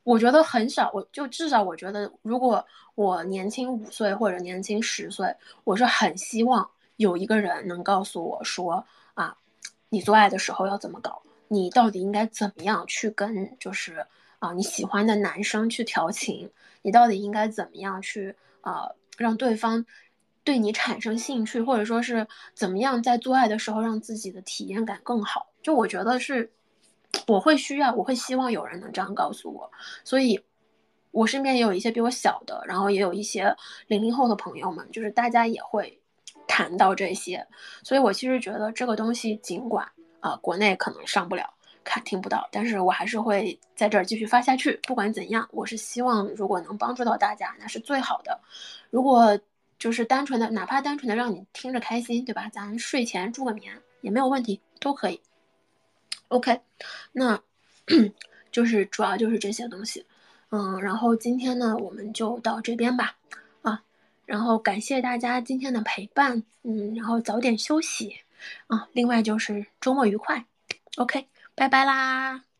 我觉得很少，我就至少我觉得，如果我年轻五岁或者年轻十岁，我是很希望有一个人能告诉我说，你做爱的时候要怎么搞，你到底应该怎么样去跟就是啊你喜欢的男生去调情，你到底应该怎么样去啊让对方对你产生兴趣，或者说是怎么样在做爱的时候让自己的体验感更好，就我觉得是。我会需要，我会希望有人能这样告诉我，所以，我身边也有一些比我小的，然后也有一些零零后的朋友们，就是大家也会谈到这些，所以我其实觉得这个东西，尽管啊国内可能上不了，看听不到，但是我还是会在这儿继续发下去。不管怎样，我是希望如果能帮助到大家，那是最好的。如果就是单纯的，哪怕单纯的让你听着开心，对吧？咱睡前助个眠也没有问题，都可以。OK，那 就是主要就是这些东西，嗯，然后今天呢，我们就到这边吧，然后感谢大家今天的陪伴，嗯，然后早点休息，啊，另外就是周末愉快，OK，拜拜啦。